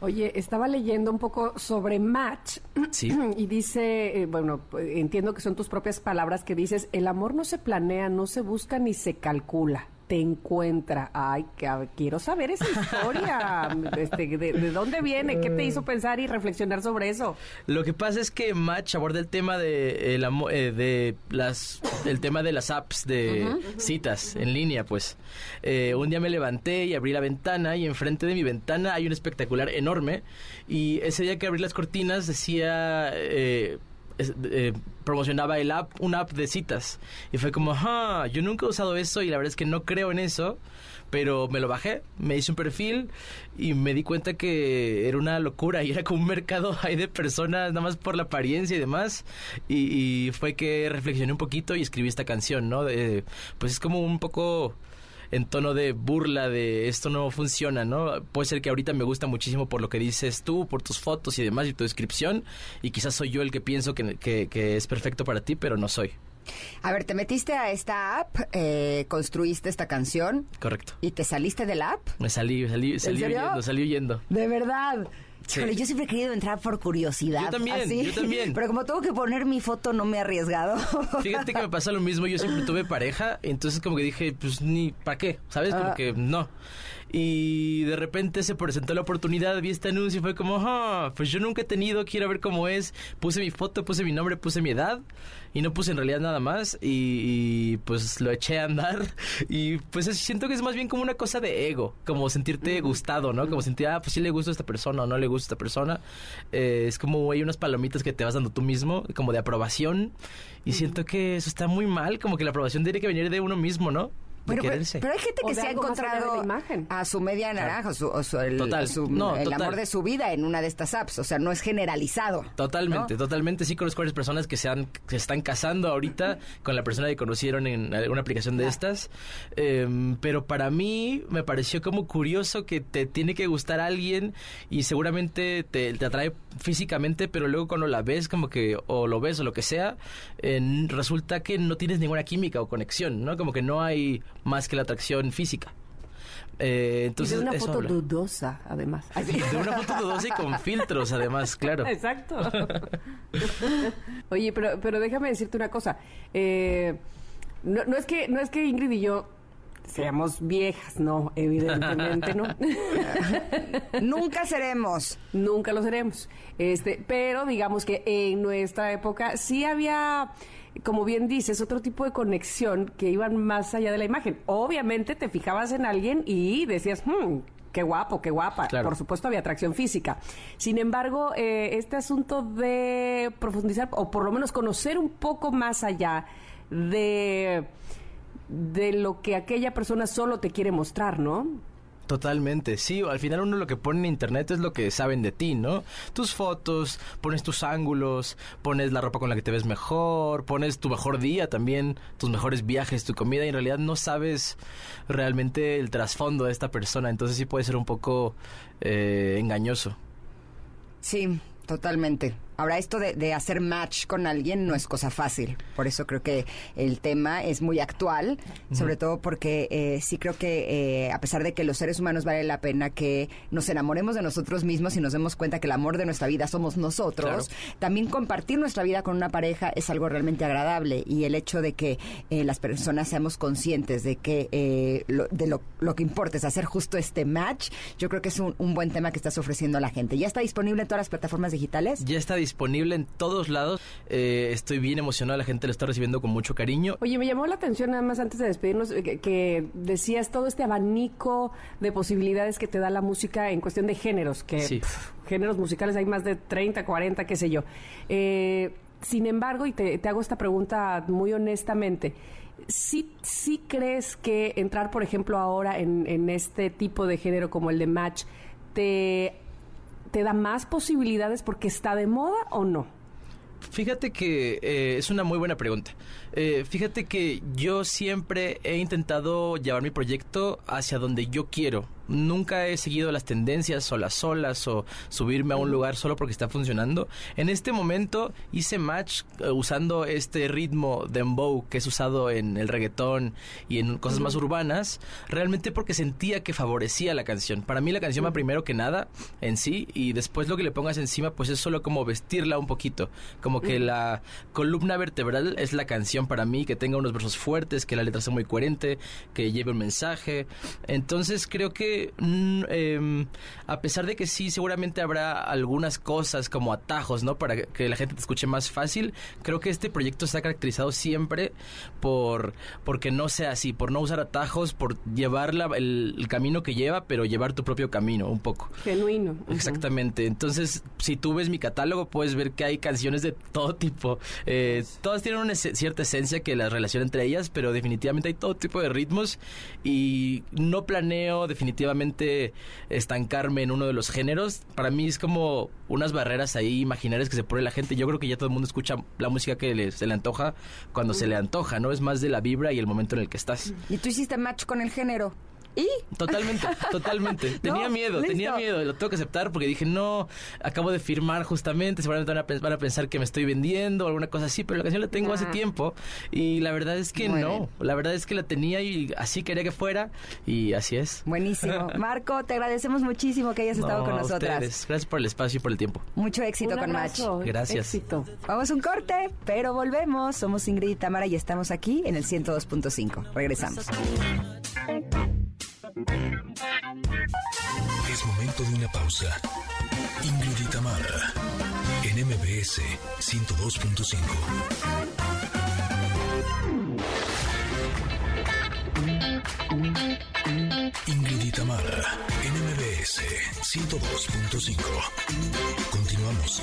Oye, estaba leyendo un poco sobre Match sí. y dice, eh, bueno, entiendo que son tus propias palabras que dices, el amor no se planea, no se busca ni se calcula te encuentra? Ay, que, quiero saber esa historia. Este, de, dónde viene? ¿Qué te hizo pensar y reflexionar sobre eso? Lo que pasa es que Match aborda el tema de, eh, de las, el tema de las apps de citas en línea, pues. Eh, un día me levanté y abrí la ventana y enfrente de mi ventana hay un espectacular enorme y ese día que abrí las cortinas decía... Eh, promocionaba el app, una app de citas. Y fue como, ah, yo nunca he usado eso y la verdad es que no creo en eso. Pero me lo bajé, me hice un perfil y me di cuenta que era una locura y era como un mercado ahí de personas nada más por la apariencia y demás. Y, fue que reflexioné un poquito y escribí esta canción, ¿no? Pues es como un poco en tono de burla de esto no funciona, ¿no? Puede ser que ahorita me gusta muchísimo por lo que dices tú, por tus fotos y demás y tu descripción, y quizás soy yo el que pienso que, que, es perfecto para ti, pero no soy. A ver, te metiste a esta app, eh, construiste esta canción. Correcto. ¿Y te saliste de la app? Me salí, salí, salí huyendo, salí huyendo. De verdad yo siempre he querido entrar por curiosidad. Yo también, yo también. Pero como tengo que poner mi foto, no me he arriesgado. Fíjate que me pasa lo mismo. Yo siempre tuve pareja, entonces como que dije, pues ni para qué, ¿sabes? Como ah. que no. Y de repente se presentó la oportunidad, vi este anuncio y fue como, ah, pues yo nunca he tenido, quiero ver cómo es. Puse mi foto, puse mi nombre, puse mi edad y no puse en realidad nada más y, pues lo eché a andar y pues siento que es más bien como una cosa de ego, como sentirte gustado, ¿no? Como sentir, ah, pues sí le gusta a esta persona o no le gusta a esta persona. Eh, es como hay unas palomitas que te vas dando tú mismo, como de aprobación y siento que eso está muy mal, como que la aprobación tiene que venir de uno mismo, ¿no? Bueno, pero, pero hay gente que se ha encontrado la imagen. a su media naranja, o su, o su- el, Total. su- No, el total. amor de su vida en una de estas apps. O sea, no es generalizado. Totalmente, ¿no? totalmente. Sí conozco varias personas que se, han, que se están casando ahorita con la persona que conocieron en alguna aplicación de estas. Em, pero para mí me pareció como curioso que te tiene que gustar alguien y seguramente te, te atrae físicamente, pero luego cuando la ves como que o lo ves o lo que sea, resulta que no tienes ninguna química o conexión, ¿no? Como que no hay más que la atracción física. Eh, entonces, y de una foto habla. dudosa, además. De una foto dudosa y con filtros, además, claro. Exacto. Oye, pero, pero déjame decirte una cosa. Eh, no, no es que, no es que Ingrid y yo seamos viejas, no, evidentemente no. Nunca seremos. Nunca lo seremos. Este, pero digamos que en nuestra época sí había, como bien dices, otro tipo de conexión que iban más allá de la imagen. Obviamente te fijabas en alguien y decías, hmm, qué guapo, qué guapa. Claro. Por supuesto había atracción física. Sin embargo, eh, este asunto de profundizar o por lo menos conocer un poco más allá de de lo que aquella persona solo te quiere mostrar, ¿no? Totalmente, sí, al final uno lo que pone en internet es lo que saben de ti, ¿no? Tus fotos, pones tus ángulos, pones la ropa con la que te ves mejor, pones tu mejor día también, tus mejores viajes, tu comida, y en realidad no sabes realmente el trasfondo de esta persona, entonces sí puede ser un poco eh, engañoso. Sí, totalmente. Ahora, esto de, de hacer match con alguien no es cosa fácil. Por eso creo que el tema es muy actual, sobre todo porque eh, sí creo que eh, a pesar de que los seres humanos vale la pena que nos enamoremos de nosotros mismos y nos demos cuenta que el amor de nuestra vida somos nosotros, también compartir nuestra vida con una pareja es algo realmente agradable y el hecho de que eh, las personas seamos conscientes de que eh, lo, de lo, lo que importa es hacer justo este match, yo creo que es un, un buen tema que estás ofreciendo a la gente. ¿Ya está disponible en todas las plataformas digitales? Ya está disponible en todos lados, eh, estoy bien emocionado, la gente lo está recibiendo con mucho cariño. Oye, me llamó la atención nada más antes de despedirnos eh, que, que decías todo este abanico de posibilidades que te da la música en cuestión de géneros, que Sí. pf, géneros musicales hay más de 30, 40, qué sé yo. Eh, sin embargo, y te, te hago esta pregunta muy honestamente, ¿sí, sí crees que entrar, por ejemplo, ahora en, en este tipo de género como el de match, te, te da más posibilidades porque está de moda o no? Fíjate que eh, es una muy buena pregunta. Eh, fíjate que yo siempre he intentado llevar mi proyecto hacia donde yo quiero. Nunca he seguido las tendencias o las olas o subirme a un lugar solo porque está funcionando. En este momento hice match eh, usando este ritmo dembow que es usado en el reggaetón y en cosas más urbanas, realmente porque sentía que favorecía la canción. Para mí la canción va primero que nada en sí y después lo que le pongas encima pues es solo como vestirla un poquito, como que la columna vertebral es la canción para mí, que tenga unos versos fuertes, que la letra sea muy coherente, que lleve un mensaje. Entonces creo que mm, em, a pesar de que sí seguramente habrá algunas cosas como atajos, ¿no? Para que la gente te escuche más fácil, creo que este proyecto está caracterizado siempre por porque no sea así, por no usar atajos, por llevar la- el, el camino que lleva, pero llevar tu propio camino un poco. Genuino. Exactamente. Entonces, si tú ves mi catálogo, puedes ver que hay canciones de todo tipo. Eh, todas tienen una cierta esencia que las relaciona entre ellas, pero definitivamente hay todo tipo de ritmos y no planeo definitivamente estancarme en uno de los géneros. Para mí es como unas barreras ahí imaginarias que se pone la gente. Yo creo que ya todo el mundo escucha la música que le- se le antoja cuando se le antoja, ¿no? Es más de la vibra y el momento en el que estás. Y tú hiciste match con el género. ¿Y? Totalmente, totalmente. Tenía miedo, tenía miedo, lo tengo que aceptar porque dije, no, acabo de firmar justamente, seguramente van a, pens- van a pensar que me estoy vendiendo o alguna cosa así, pero la canción la tengo hace tiempo y la verdad es que Muy no, bien. la verdad es que la tenía y así quería que fuera y así es. Buenísimo. Marco, te agradecemos muchísimo que hayas estado con nosotras. ustedes. Gracias por el espacio y por el tiempo. Mucho éxito Un con abrazo, Match. Gracias. Éxito. Vamos a un corte, pero volvemos. Somos Ingrid y Tamara y estamos aquí en el 102.5. Regresamos. Es momento de una pausa. Ingrid y Tamara, en MBS 102.5. Ingrid y Tamara, en MBS MBS 102.5. Continuamos.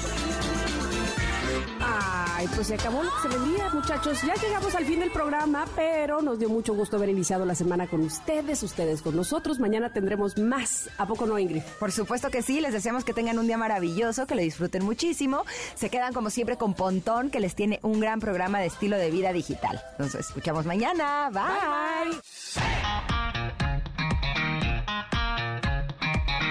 Ay, pues se acabó lo que se vendía, muchachos. Ya llegamos al fin del programa, pero nos dio mucho gusto haber iniciado la semana con ustedes, ustedes con nosotros. Mañana tendremos más. ¿A poco no, Ingrid? Por supuesto que sí, les deseamos que tengan un día maravilloso, que lo disfruten muchísimo. Se quedan como siempre con Pontón, que les tiene un gran programa de estilo de vida digital. Nos escuchamos mañana. Bye.